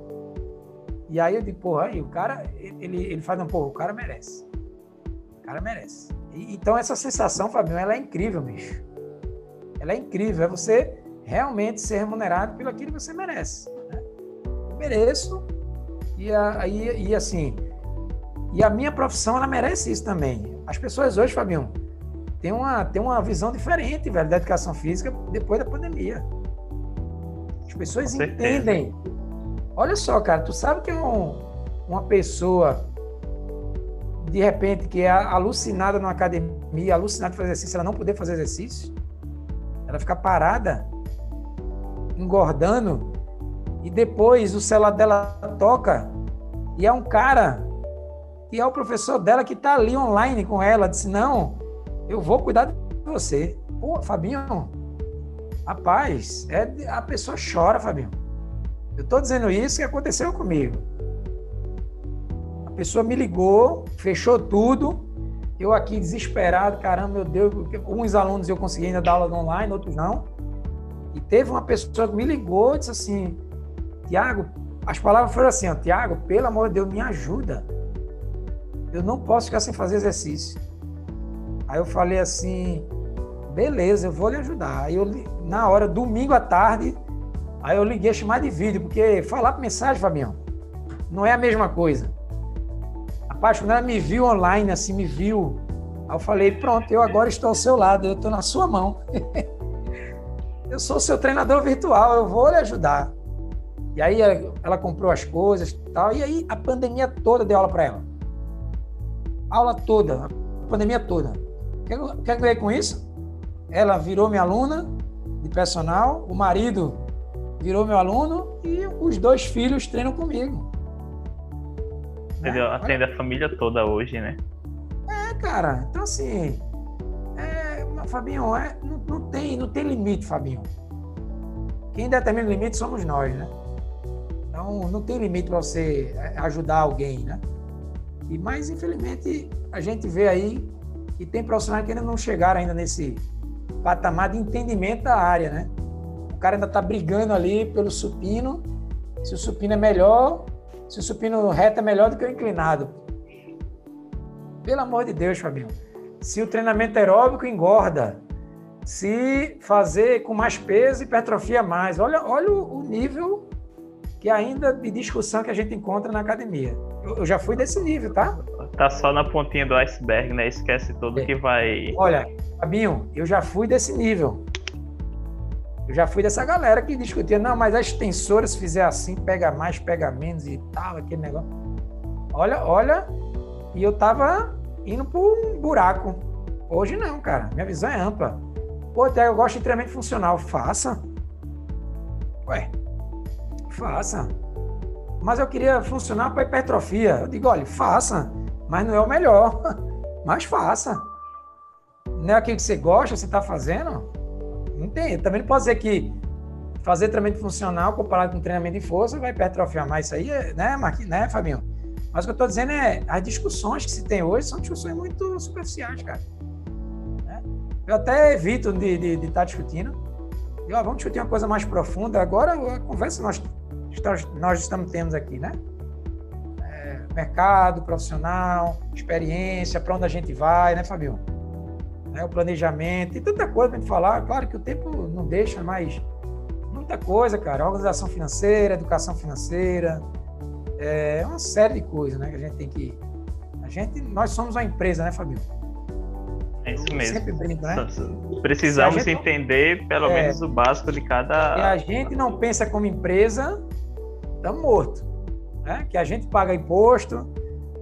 e aí eu digo, porra, aí o cara, ele, ele faz, não, pô, o cara merece. O cara merece. E, então essa sensação, Fabião, ela é incrível, bicho. Ela é incrível. É você realmente ser remunerado pelo aquilo que você merece. Né? Eu mereço, e, aí, e assim, e a minha profissão, ela merece isso também. As pessoas hoje, Fabião, têm uma, têm uma visão diferente, velho, da educação física depois da pandemia. As pessoas entendem. Olha só, cara, tu sabe que um, uma pessoa, de repente, que é alucinada numa academia, alucinada de fazer exercício, ela não poder fazer exercício, ela fica parada, engordando, e depois o celular dela toca e é um cara que é o professor dela que está ali online com ela. Disse: Não, eu vou cuidar de você. Pô, Fabinho, rapaz, é, a pessoa chora, Fabinho. Eu estou dizendo isso que aconteceu comigo. A pessoa me ligou, fechou tudo. Eu aqui desesperado, caramba, meu Deus, uns alunos eu consegui ainda dar aula online, outros não. E teve uma pessoa que me ligou e disse assim: Tiago, as palavras foram assim, Tiago, pelo amor de Deus, me ajuda. Eu não posso ficar sem fazer exercício. Aí eu falei assim, beleza, eu vou lhe ajudar. Aí eu, na hora, domingo à tarde, aí eu liguei chamar de vídeo, porque falar por mensagem, Fabião, não é a mesma coisa. Rapaz, quando ela me viu online, assim, me viu, aí eu falei, pronto, eu agora estou ao seu lado, eu estou na sua mão. *laughs* eu sou seu treinador virtual, eu vou lhe ajudar. E aí ela comprou as coisas e tal. E aí a pandemia toda deu aula para ela. Aula toda, a pandemia toda. O que, que eu ganhei com isso? Ela virou minha aluna de personal, o marido virou meu aluno e os dois filhos treinam comigo. Entendeu? Atende a família toda hoje, né? É, cara. Então, assim, é, Fabinho, é, não, não, tem, não tem limite, Fabinho. Quem determina o limite somos nós, né? Então, não tem limite para você é, ajudar alguém, né? E, mas, infelizmente, a gente vê aí que tem profissionais que ainda não chegaram ainda nesse patamar de entendimento da área, né? O cara ainda está brigando ali pelo supino, se o supino é melhor, se o supino reto é melhor do que o inclinado. Pelo amor de Deus, Fabinho. Se o treinamento aeróbico engorda, se fazer com mais peso hipertrofia mais. Olha, olha o nível que ainda de discussão que a gente encontra na academia. Eu, já fui desse nível, tá? Tá só na pontinha do iceberg, né? Esquece tudo é. que vai. Olha, Fabinho, eu já fui desse nível. Eu já fui dessa galera que discutia, não, mas a extensora, se fizer assim, pega mais, pega menos e tal, aquele negócio. Olha, olha, e eu tava indo por um buraco. Hoje não, cara. Minha visão é ampla. Pô, até eu gosto de treinamento funcional. Faça. Ué, faça. Mas eu queria funcionar para hipertrofia. Eu digo, olha, faça, mas não é o melhor. *laughs* Mas faça. Não é aquilo que você gosta, você está fazendo? Não tem. Também não pode dizer que fazer treinamento funcional comparado com treinamento de força vai hipertrofiar mais. Isso aí, é, né, Marquinhos, né, Fabinho? Mas o que eu estou dizendo é, as discussões que se tem hoje são discussões muito superficiais, cara. Né? Eu até evito de estar tá discutindo. E, ó, vamos discutir uma coisa mais profunda. Agora, a conversa nós nós estamos tendo aqui, né? É, mercado, profissional, experiência, para onde a gente vai, né, Fabio? É, o planejamento, tem tanta coisa para gente falar. Claro que o tempo não deixa, mas muita coisa, cara. Organização financeira, educação financeira, é uma série de coisas, né? Que a gente tem que. A gente, nós somos uma empresa, né, Fabio? É isso mesmo. Sempre brinco, né? Precisamos entender pelo é, menos o básico de cada. E a gente não pensa como empresa, estamos mortos. Né? Que a gente paga imposto,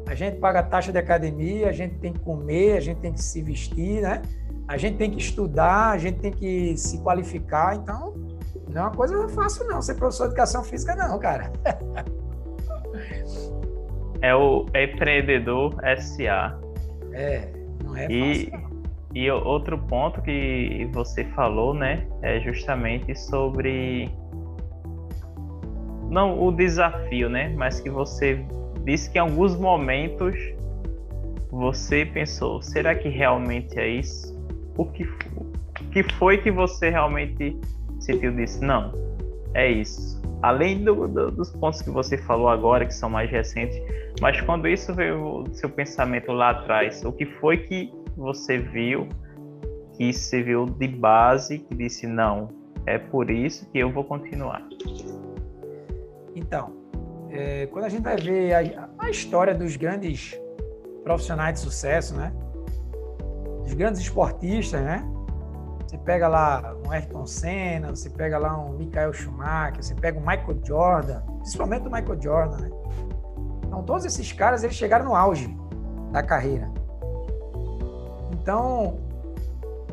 a gente paga taxa de academia, a gente tem que comer, a gente tem que se vestir, né? A gente tem que estudar, a gente tem que se qualificar. Então, não é uma coisa fácil, não. Ser professor de educação física, não, cara. *laughs* é o empreendedor SA. É, não é e, fácil. Não. E outro ponto que você falou, né, é justamente sobre não o desafio, né? Mas que você disse que em alguns momentos você pensou, será que realmente é isso? O que, o que foi que você realmente sentiu disse, não, é isso. Além do, do, dos pontos que você falou agora, que são mais recentes, mas quando isso veio do seu pensamento lá atrás, o que foi que você viu que serviu de base, que disse, não, é por isso que eu vou continuar? Então, é, quando a gente vai ver a, a, história dos grandes profissionais de sucesso, né? Dos grandes esportistas, né? Você pega lá um Ayrton Senna, você pega lá um Michael Schumacher, você pega o Michael Jordan, principalmente o Michael Jordan, né? Então, todos esses caras, eles chegaram no auge da carreira. Então,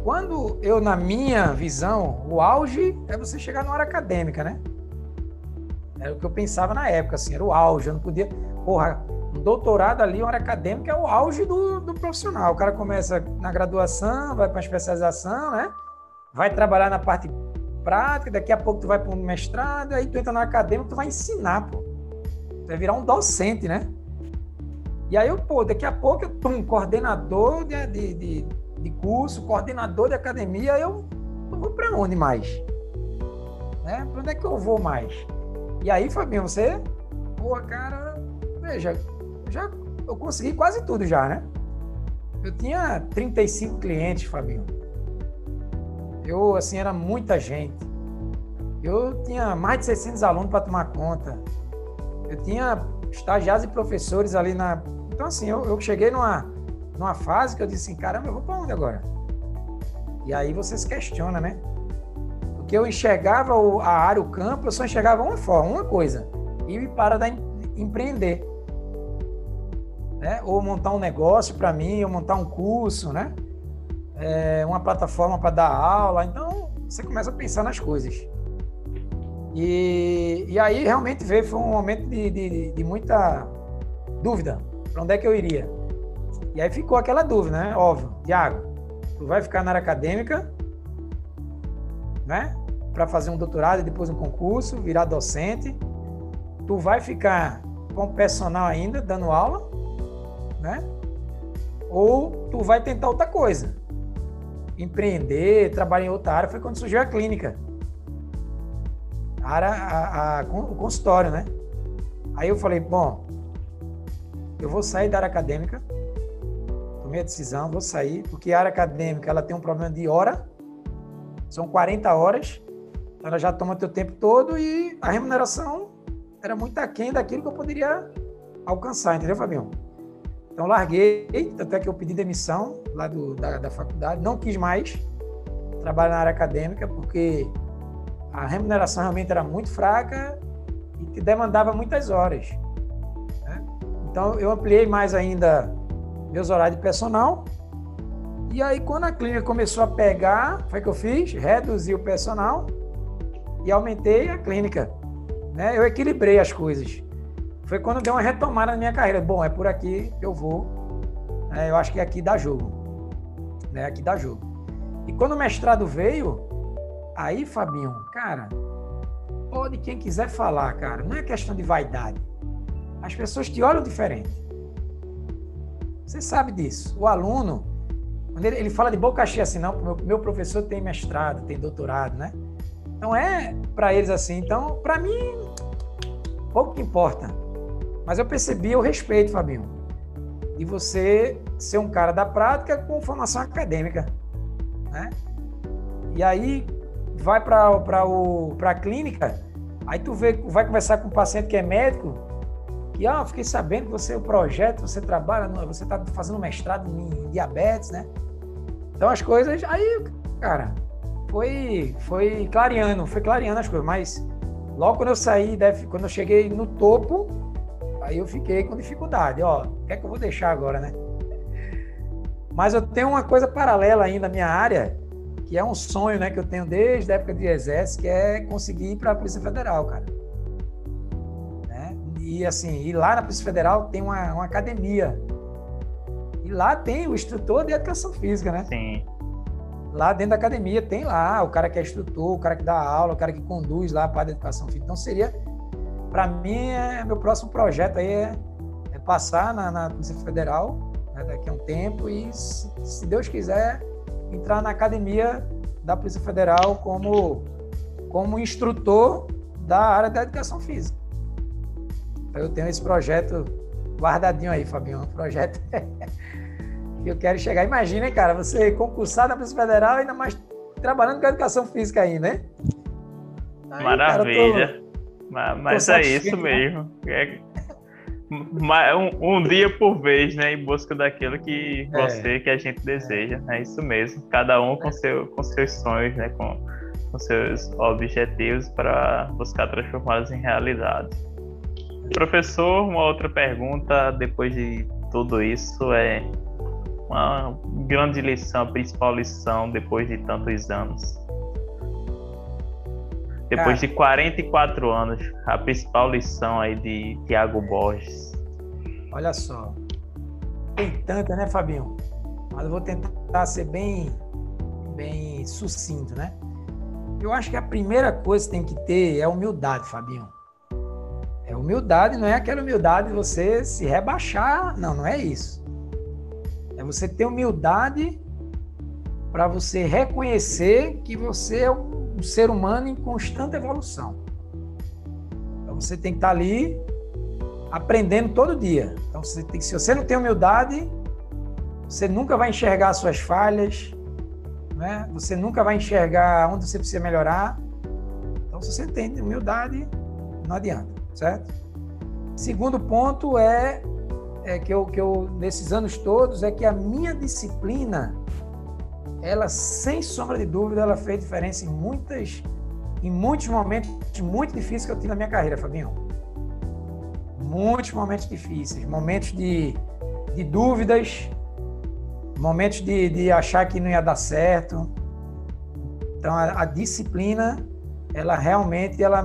quando eu, na minha visão, o auge é você chegar na hora acadêmica, né? Era o que eu pensava na época, assim, era o auge. Eu não podia. Porra, um doutorado ali, uma hora acadêmica, é o auge do, do profissional. O cara começa na graduação, vai para a especialização, né? Vai trabalhar na parte prática, daqui a pouco tu vai para um mestrado, aí tu entra no acadêmico, tu vai ensinar, pô. Tu vai virar um docente, né? E aí, eu, pô, daqui a pouco eu tô um coordenador de, de, de, de curso, coordenador de academia, eu, eu vou para onde mais? Né? Para onde é que eu vou mais? E aí, Fabinho, você, pô, cara, veja, já eu consegui quase tudo já, né? Eu tinha 35 clientes, Fabinho. Eu, assim, era muita gente. Eu tinha mais de 600 alunos para tomar conta. Eu tinha estagiários e professores ali na. Então, assim, eu, eu cheguei numa, numa fase que eu disse assim: caramba, eu vou para onde agora? E aí você se questiona, né? Que eu enxergava a área, o campo, eu só enxergava uma forma, uma coisa, ir para dar, empreender. Né? Ou montar um negócio para mim, ou montar um curso, né? É, uma plataforma para dar aula. Então, você começa a pensar nas coisas. E, e aí, realmente, veio, foi um momento de, de, de muita dúvida. Para onde é que eu iria? E aí ficou aquela dúvida, né? Óbvio, Tiago, tu vai ficar na área acadêmica, né? Para fazer um doutorado e depois um concurso, virar docente. Tu vai ficar com personal ainda, dando aula, né? Ou tu vai tentar outra coisa. Empreender, trabalhar em outra área, foi quando surgiu a clínica. A área, a, a, o consultório, né? Aí eu falei, bom, eu vou sair da área acadêmica, tomei a decisão, vou sair, porque a área acadêmica ela tem um problema de hora, são 40 horas, então ela já toma teu tempo todo e a remuneração era muito aquém daquilo que eu poderia alcançar, entendeu, Fabinho? Então larguei, tanto é que eu pedi demissão lá do, da, da faculdade, não quis mais trabalhar na área acadêmica, porque a remuneração realmente era muito fraca e demandava muitas horas. Né? Então eu ampliei mais ainda meus horários de personal. E aí quando a clínica começou a pegar, foi que eu fiz, reduzi o personal e aumentei a clínica. Né? Eu equilibrei as coisas. Foi quando deu uma retomada na minha carreira. Bom, é por aqui que eu vou. É, eu acho que aqui dá jogo. Né? Aqui dá jogo. E quando o mestrado veio, aí, Fabinho, cara, pode quem quiser falar, cara. Não é questão de vaidade. As pessoas te olham diferente. Você sabe disso. O aluno, ele, fala de boca cheia assim, não, meu, meu professor tem mestrado, tem doutorado, né? Então é para eles assim. Então, para mim, pouco que importa. Mas eu percebi o respeito, Fabinho, de você ser um cara da prática com formação acadêmica, né? E aí vai para a clínica, aí tu vê, vai conversar com um paciente que é médico, e ah, fiquei sabendo que você, o projeto, você trabalha, você está fazendo mestrado em diabetes, né? Então as coisas, aí, cara, foi, foi clareando, foi clareando as coisas, mas logo quando eu saí, quando eu cheguei no topo, aí eu fiquei com dificuldade, ó, o que é que eu vou deixar agora, né? Mas eu tenho uma coisa paralela ainda na minha área, que é um sonho, né, que eu tenho desde a época de exército, que é conseguir ir para a Polícia Federal, cara. Né? E assim, lá na Polícia Federal tem uma, uma academia. E lá tem o instrutor de educação física, né? Sim. Lá dentro da academia tem lá o cara que é instrutor, o cara que dá aula, o cara que conduz lá a parte da educação física. Então seria, para mim, é, meu próximo projeto aí é, é passar na, na Polícia Federal né, daqui a um tempo e, se, se Deus quiser, entrar na academia da Polícia Federal como, como instrutor da área da educação física. Então, eu tenho esse projeto guardadinho aí, Fabinho, um projeto *laughs* que eu quero chegar. Imagina, hein, cara, você concursado na Polícia Federal ainda mais trabalhando com a educação física aí, né? Aí, Maravilha. Cara, tô, mas, mas é isso né? mesmo. É, *laughs* um, um, dia por vez, né? Em busca daquilo que é. você, é. que a gente deseja. É isso mesmo. Cada um com, seu, com seus sonhos, né? Com, com seus objetivos para buscar transformá-los em realidade. Professor, uma outra pergunta depois de tudo isso é uma grande lição, a principal lição depois de tantos anos. Depois Cara, de 44 anos, a principal lição aí de Tiago Borges. Olha só. Tem tanta, né, Fabinho? Mas eu vou tentar ser bem, bem sucinto, né? Eu acho que a primeira coisa que tem que ter é humildade, Fabinho. É humildade, não é aquela humildade de você se rebaixar. Não, não é isso. É você ter humildade para você reconhecer que você é um ser humano em constante evolução. Então você tem que estar ali aprendendo todo dia. Então você tem, se você não tem humildade, você nunca vai enxergar as suas falhas, né? Você nunca vai enxergar onde você precisa melhorar. Então se você tem humildade, não adianta, certo? Segundo ponto é, é que eu que eu nesses anos todos é que a minha disciplina ela sem sombra de dúvida, ela fez diferença em muitas, em muitos momentos muito difíceis que eu tive na minha carreira, Fabinho. Muitos momentos difíceis, momentos de, de dúvidas, momentos de, de achar que não ia dar certo. Então a, a disciplina, ela realmente, ela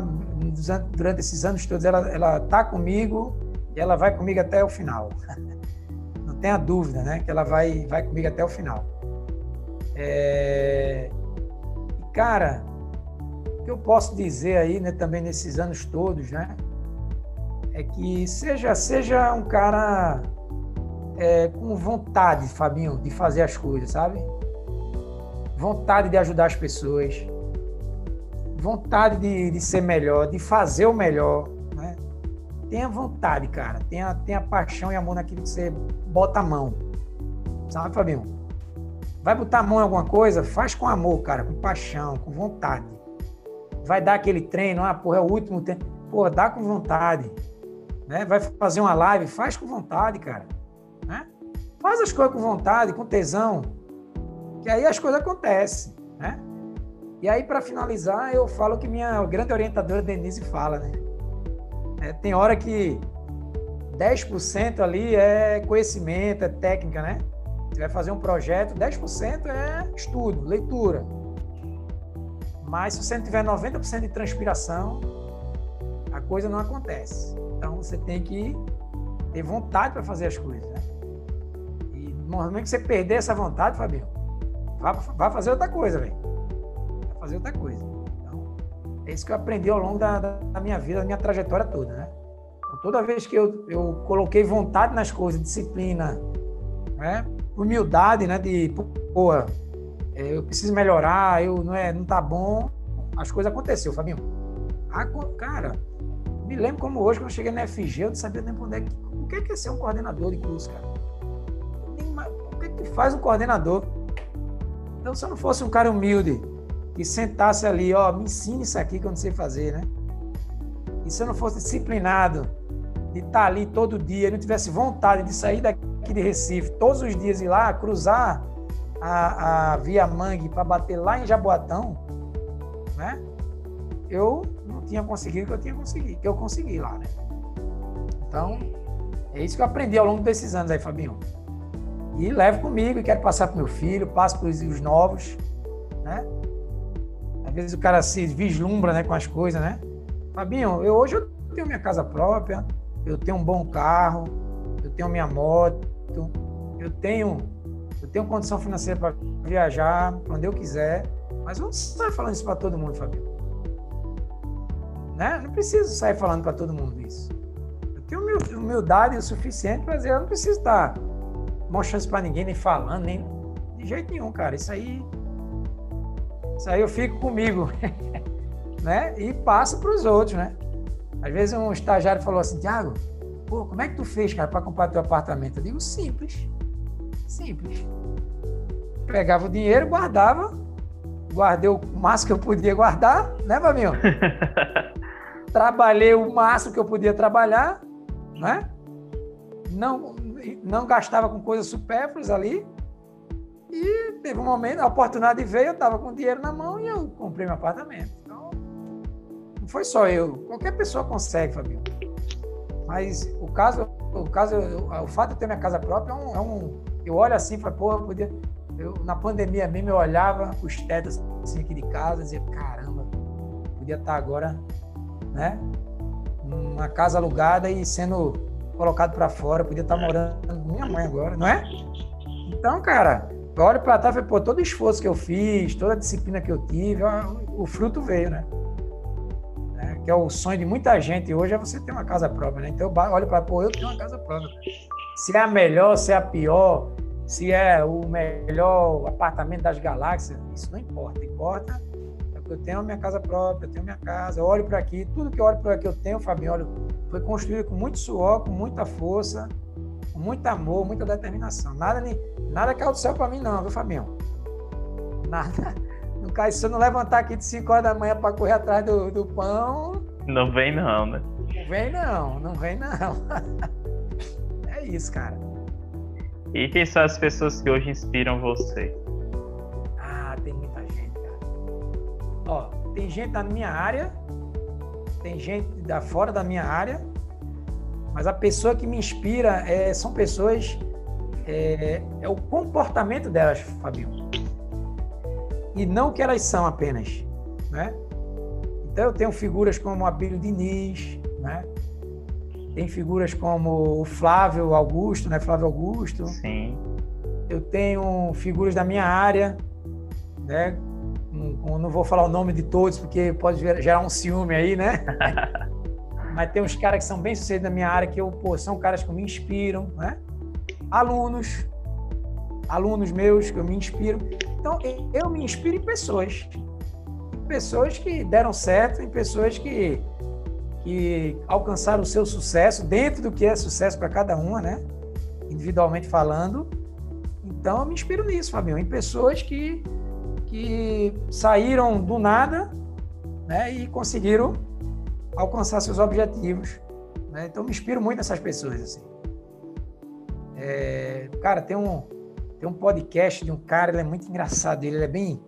durante esses anos todos, ela ela tá comigo e ela vai comigo até o final. *laughs* tenha dúvida, né? Que ela vai, vai comigo até o final. É... Cara, o que eu posso dizer aí, né, também nesses anos todos, né? É que seja, seja um cara é, com vontade, Fabinho, de fazer as coisas, sabe? Vontade de ajudar as pessoas, vontade de, de ser melhor, de fazer o melhor, né? Tenha vontade, cara. Tenha, tenha paixão e amor naquilo que você bota a mão. Sabe, Fabinho? Vai botar a mão em alguma coisa, faz com amor, cara, com paixão, com vontade. Vai dar aquele treino, ah, porra, é o último treino. Pô, dá com vontade. Né? Vai fazer uma live, faz com vontade, cara. Né? Faz as coisas com vontade, com tesão, que aí as coisas acontecem, né? E aí, para finalizar, eu falo que minha grande orientadora, Denise, fala, né? É, tem hora que 10% ali é conhecimento, é técnica, né? Você vai fazer um projeto, 10% é estudo, leitura. Mas se você não tiver 90% de transpiração, a coisa não acontece. Então você tem que ter vontade para fazer as coisas, né? E no momento que você perder essa vontade, Fabinho, vá, vá fazer outra coisa, velho. Fazer outra coisa. Então, é isso que eu aprendi ao longo da, da minha vida, da minha trajetória toda, né? Então, toda vez que eu, eu coloquei vontade nas coisas, disciplina, né? humildade, né? De, pô, é, eu preciso melhorar, eu não é, não tá bom. As coisas aconteceu, Fabinho. Ah, cara, me lembro como hoje, quando eu cheguei na FG, eu não sabia nem onde é que. O que é, que é ser um coordenador de curso, cara? O que é que faz um coordenador? Então, se eu não fosse um cara humilde, que sentasse ali, ó, me ensine isso aqui que eu não sei fazer, né? E se eu não fosse disciplinado, de estar tá ali todo dia, não tivesse vontade de sair daqui de Recife, todos os dias ir lá, cruzar a, a Via Mangue para bater lá em Jaboatão, né? Eu não tinha conseguido o que eu tinha conseguido, que eu consegui lá, né? Então, é isso que eu aprendi ao longo desses anos aí, Fabinho. E levo comigo e quero passar para meu filho, passo para os novos, né? Às vezes o cara se vislumbra, né, com as coisas, né? Fabinho, eu hoje eu tenho minha casa própria, eu tenho um bom carro, eu tenho minha moto, eu tenho eu tenho condição financeira para viajar quando eu quiser, mas eu não saio falando isso para todo mundo, Fabio. Né? Não preciso sair falando para todo mundo isso. Eu tenho humildade o suficiente para dizer, eu não preciso estar mostrando isso para ninguém, nem falando, nem de jeito nenhum, cara. Isso aí isso aí eu fico comigo, *laughs* né? E passo para os outros, né? Às vezes um estagiário falou assim, Tiago, pô, como é que tu fez, cara, para comprar teu apartamento? Eu digo, simples. Simples. Pegava o dinheiro, guardava, guardei o máximo que eu podia guardar, né, Fabinho? *laughs* Trabalhei o máximo que eu podia trabalhar, né? Não, não gastava com coisas supérfluas ali. E teve um momento, a oportunidade veio, eu estava com dinheiro na mão e eu comprei meu apartamento. Então, não foi só eu. Qualquer pessoa consegue, Fabinho. Mas o caso, o caso, o fato de ter minha casa própria é um, é um eu olho assim, falo, pô, eu podia, eu, na pandemia mesmo eu olhava os tetos assim aqui de casa e dizia, caramba, podia estar agora, né, numa casa alugada e sendo colocado para fora, podia estar morando com minha mãe agora, não é? Então, cara, eu olho para trás e pô, todo o esforço que eu fiz, toda a disciplina que eu tive, o fruto veio, né? que é o sonho de muita gente hoje, é você ter uma casa própria, né? Então eu olho para, pô, eu tenho uma casa própria. Se é a melhor, se é a pior, se é o melhor apartamento das galáxias, isso não importa. Importa é que eu tenho a minha casa própria, eu tenho minha casa, eu olho para aqui, tudo que eu olho para aqui eu tenho, Fabinho, foi construído com muito suor, com muita força, com muito amor, muita determinação. Nada, nada caiu do céu para mim, não, viu, Fabinho? Nada não cai, se eu não levantar aqui de 5 horas da manhã para correr atrás do, do pão. Não vem, não, né? Não vem, não, não vem, não. *laughs* é isso, cara. E quem são as pessoas que hoje inspiram você? Ah, tem muita gente, cara. Ó, tem gente da minha área, tem gente da fora da minha área, mas a pessoa que me inspira é, são pessoas. É, é o comportamento delas, Fabinho e não o que elas são apenas, né? Então eu tenho figuras como Abílio Diniz, né? Tem figuras como o Flávio Augusto, né? Flávio Augusto. Sim. Eu tenho figuras da minha área, né? Não, não vou falar o nome de todos porque pode gerar um ciúme aí, né? *laughs* Mas tem uns caras que são bem sucedidos na minha área que eu, pô, são caras que me inspiram, né? Alunos, alunos meus que eu me inspiro. Então, eu me inspiro em pessoas. Pessoas que deram certo, em pessoas que, que alcançaram o seu sucesso, dentro do que é sucesso para cada uma, né? Individualmente falando. Então, eu me inspiro nisso, Fabinho, em pessoas que, que saíram do nada né? e conseguiram alcançar seus objetivos. Né? Então, me inspiro muito nessas pessoas. Assim. É, cara, tem um, tem um podcast de um cara, ele é muito engraçado, ele é bem.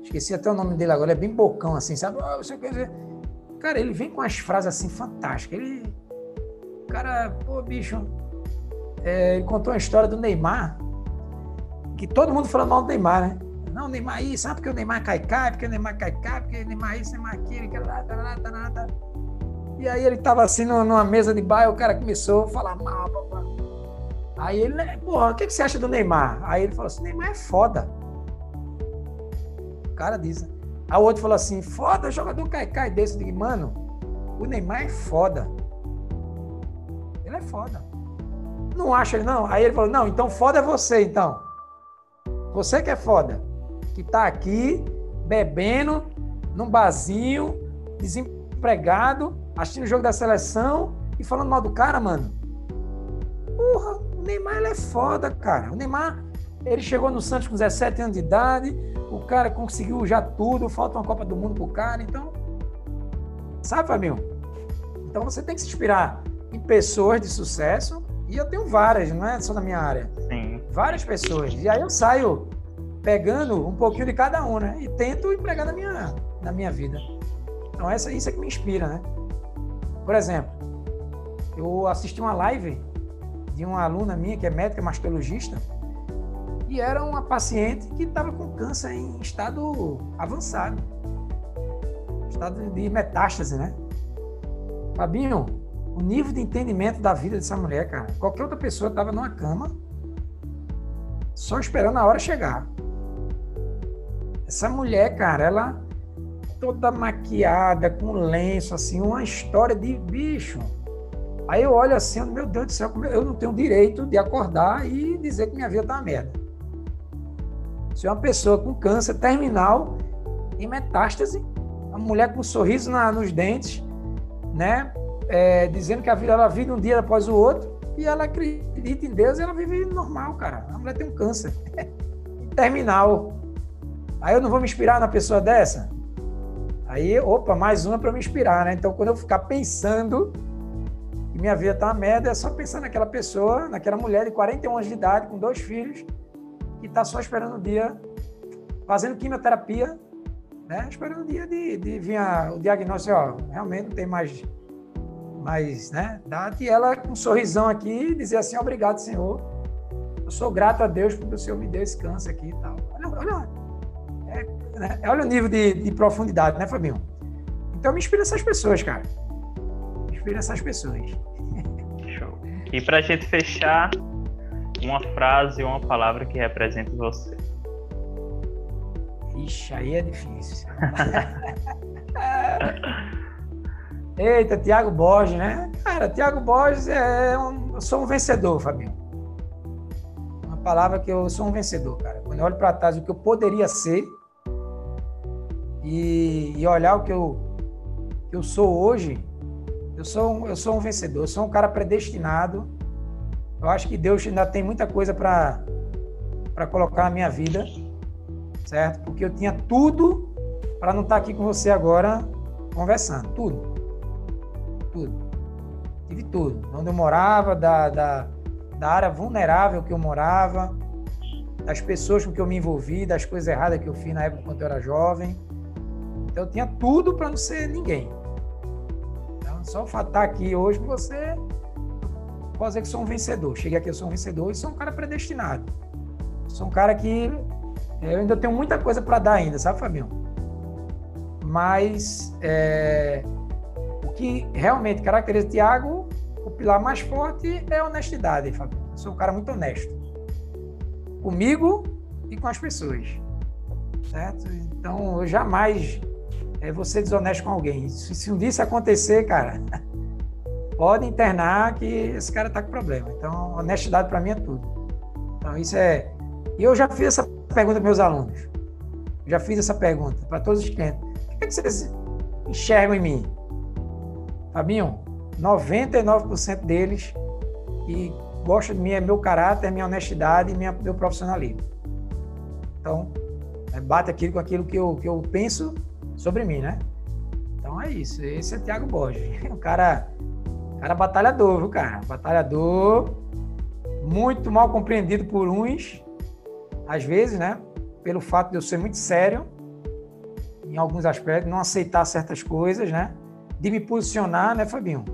Esqueci até o nome dele agora, ele é bem bocão, assim, sabe? Oh, você quer dizer. Cara, ele vem com as frases assim fantásticas. Ele. Cara, pô, bicho. É, ele contou uma história do Neymar, que todo mundo falando mal do Neymar, né? Não, Neymar aí, sabe porque o Neymar cai, porque o Neymar cai, porque o Neymar isso, Neymar aquilo, que lá, tá lá, tá lá, tá. E aí ele tava assim numa mesa de bar, o cara começou a falar mal, papá. Aí ele, né, porra, o que, você acha do Neymar? Aí ele falou assim: Neymar é foda. O cara disse. Aí o outro falou assim: foda, jogador cai-cai desse. Eu digo, mano, o Neymar é foda. Ele é foda. Não acha ele, não? Aí ele falou: não, então foda é você, então. Você que é foda. Que tá aqui bebendo num barzinho, desempregado, assistindo o jogo da seleção e falando mal do cara, mano. O Neymar é foda, cara. O Neymar, ele chegou no Santos com 17 anos de idade, o cara conseguiu já tudo, falta uma Copa do Mundo pro cara, então. Sabe, Fabinho? Então você tem que se inspirar em pessoas de sucesso, e eu tenho várias, não é só na minha área. Sim. Várias pessoas. E aí eu saio pegando um pouquinho de cada um, né? E tento empregar na minha, na minha vida. Então essa, isso é que me inspira, né? Por exemplo, eu assisti uma live de uma aluna minha que é médica mastologista e era uma paciente que estava com câncer em estado avançado, estado de metástase, né? Fabinho, o nível de entendimento da vida dessa mulher, cara, qualquer outra pessoa estava numa cama só esperando a hora chegar. Essa mulher, cara, ela toda maquiada, com lenço, assim, uma história de bicho Aí eu olho assim, meu Deus do céu, eu não tenho direito de acordar e dizer que minha vida tá uma merda. Se é uma pessoa com câncer terminal em metástase, uma mulher com um sorriso na, nos dentes, né? É, dizendo que a vida ela vive um dia após o outro e ela acredita em Deus e ela vive normal, cara. A mulher tem um câncer *laughs* terminal. Aí eu não vou me inspirar na pessoa dessa? Aí, opa, mais uma para me inspirar, né? Então, quando eu ficar pensando minha vida tá uma merda, é só pensar naquela pessoa, naquela mulher de 41 anos de idade, com dois filhos, que está só esperando o dia, fazendo quimioterapia, né? esperando o dia de, de vir a, o diagnóstico, ó, realmente não tem mais, mais né, data, e ela com um sorrisão aqui, dizer assim, obrigado, Senhor, eu sou grato a Deus porque o Senhor me deu esse câncer aqui e tal. Olha, olha, é, né? olha o nível de, de profundidade, né, Fabinho? Então me inspira essas pessoas, cara. Inspira essas pessoas. E para a gente fechar, uma frase ou uma palavra que represente você. Ixi, aí é difícil. *laughs* Eita, Tiago Borges, né? Cara, Tiago Borges é um. Eu sou um vencedor, Fabinho. Uma palavra que eu sou um vencedor, cara. Quando eu olho para trás o que eu poderia ser e, e olhar o que eu, que eu sou hoje, eu sou, um, eu sou um vencedor, eu sou um cara predestinado. Eu acho que Deus ainda tem muita coisa para colocar na minha vida, certo? Porque eu tinha tudo para não estar tá aqui com você agora conversando. Tudo. Tudo. Tive tudo. Onde eu morava, da, da, da área vulnerável que eu morava, das pessoas com que eu me envolvi, das coisas erradas que eu fiz na época quando eu era jovem. Então eu tinha tudo para não ser ninguém. Só o fato de estar aqui hoje você, pode dizer que sou um vencedor. Cheguei aqui, eu sou um vencedor e sou um cara predestinado. Sou um cara que eu ainda tenho muita coisa para dar ainda, sabe, Fabinho? Mas é, o que realmente caracteriza o Tiago o pilar mais forte é a honestidade, Fábio. Eu sou um cara muito honesto. Comigo e com as pessoas. Certo? Então, eu jamais é, ser desonesto com alguém. Se, se um dia isso acontecer, cara, *laughs* pode internar que esse cara tá com problema. Então, honestidade para mim é tudo. Então, isso é. E eu já fiz essa pergunta para meus alunos. Já fiz essa pergunta para todos os clientes. O que, é que vocês enxergam em mim? Fabinho, 99% deles que gostam de mim é meu caráter, minha honestidade e minha, meu profissionalismo. Então, é, bate aquilo com aquilo que eu, que eu penso sobre mim, né? Então é isso. Esse é Tiago Borges. *laughs* Um cara, cara batalhador, viu, cara? Batalhador, muito mal compreendido por uns, às vezes, né? Pelo fato de eu ser muito sério em alguns aspectos, não aceitar certas coisas, né? De me posicionar, né, Fabinho?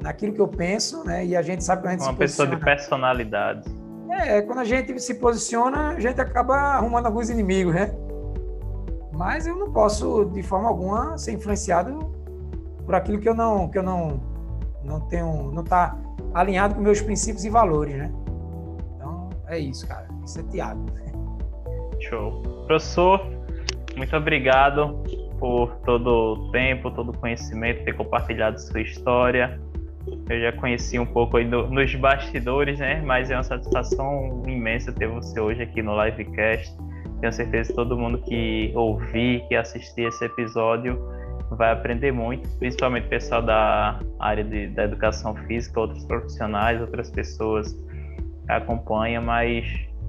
Naquilo que eu penso, né? E a gente sabe que a gente Uma pessoa de personalidade. É, quando a gente se posiciona, a gente acaba arrumando alguns inimigos, né? Mas eu não posso, de forma alguma, ser influenciado por aquilo que eu não, que eu não, não tenho, não está alinhado com meus princípios e valores, né? Então, é isso, cara. Isso é Tiago. Show. Professor, muito obrigado por todo o tempo, todo o conhecimento, ter compartilhado sua história. Eu já conheci um pouco aí no, nos bastidores, né? Mas é uma satisfação imensa ter você hoje aqui no Livecast. Tenho certeza que todo mundo que ouvir, que assistir esse episódio vai aprender muito, principalmente o pessoal da área de, da educação física, outros profissionais, outras pessoas que acompanham, mas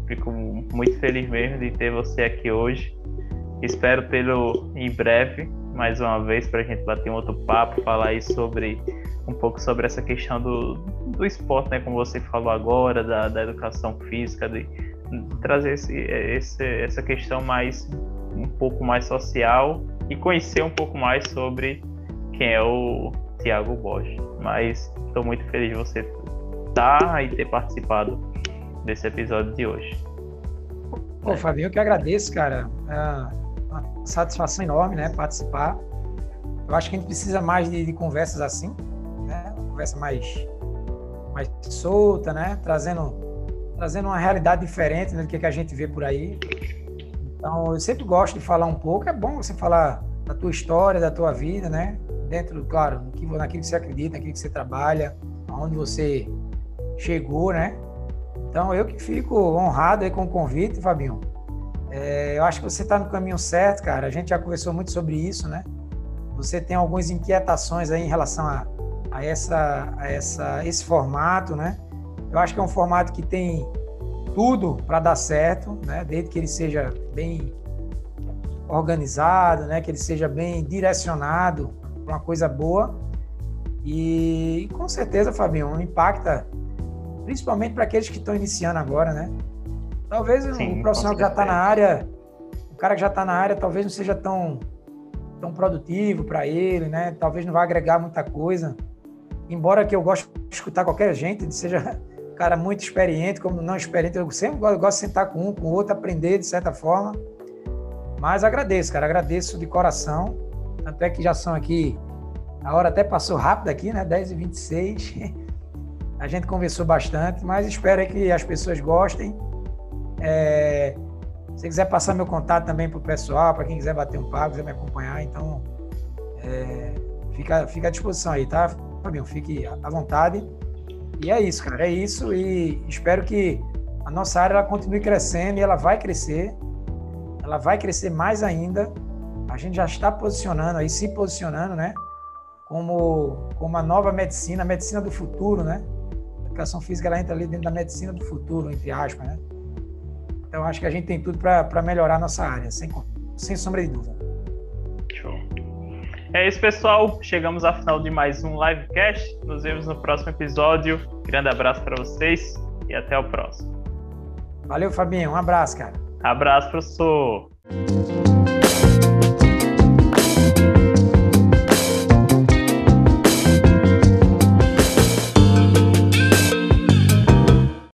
fico muito feliz mesmo de ter você aqui hoje. Espero tê-lo em breve, mais uma vez, para a gente bater um outro papo, falar aí sobre um pouco sobre essa questão do, do esporte, né, como você falou agora, da, da educação física, de trazer esse, esse, essa questão mais um pouco mais social e conhecer um pouco mais sobre quem é o Tiago Bosch. Mas estou muito feliz de você estar e ter participado desse episódio de hoje. Pô, Fabinho, eu que agradeço, cara. É uma satisfação enorme, né, participar. Eu acho que a gente precisa mais de, de conversas assim, né? Conversa mais, mais solta, né? Trazendo trazendo uma realidade diferente né, do que, que a gente vê por aí. Então, eu sempre gosto de falar um pouco. É bom você falar da tua história, da tua vida, né? Dentro, claro, naquilo que você acredita, naquilo que você trabalha, aonde você chegou, né? Então, eu que fico honrado aí com o convite, Fabinho. É, eu acho que você está no caminho certo, cara. A gente já conversou muito sobre isso, né? Você tem algumas inquietações aí em relação a, a, essa, a essa, esse formato, né? Eu acho que é um formato que tem tudo para dar certo, né? Desde que ele seja bem organizado, né? Que ele seja bem direcionado para uma coisa boa. E com certeza, Fabinho, impacta principalmente para aqueles que estão iniciando agora, né? Talvez Sim, o profissional que já está na área, o cara que já está na área, talvez não seja tão, tão produtivo para ele, né? Talvez não vá agregar muita coisa. Embora que eu goste de escutar qualquer gente, *laughs* seja cara muito experiente, como não experiente. Eu sempre gosto, gosto de sentar com um, com o outro, aprender de certa forma. Mas agradeço, cara, agradeço de coração. Tanto é que já são aqui, a hora até passou rápido aqui, né? 10h26. *laughs* A gente conversou bastante, mas espero que as pessoas gostem. É, se quiser passar meu contato também para o pessoal, para quem quiser bater um papo, quiser me acompanhar, então é, fica, fica à disposição aí, tá, Fabinho? Fique à vontade. E é isso, cara, é isso. E espero que a nossa área ela continue crescendo e ela vai crescer. Ela vai crescer mais ainda. A gente já está posicionando aí, se posicionando, né? Como, como a nova medicina, a medicina do futuro, né? A educação física ela entra ali dentro da medicina do futuro, entre aspas, né? Então acho que a gente tem tudo para melhorar a nossa área, sem, sem sombra de dúvida. É isso, pessoal. Chegamos ao final de mais um livecast. Nos vemos no próximo episódio. Grande abraço para vocês e até o próximo. Valeu, Fabinho. Um abraço, cara. Abraço, professor.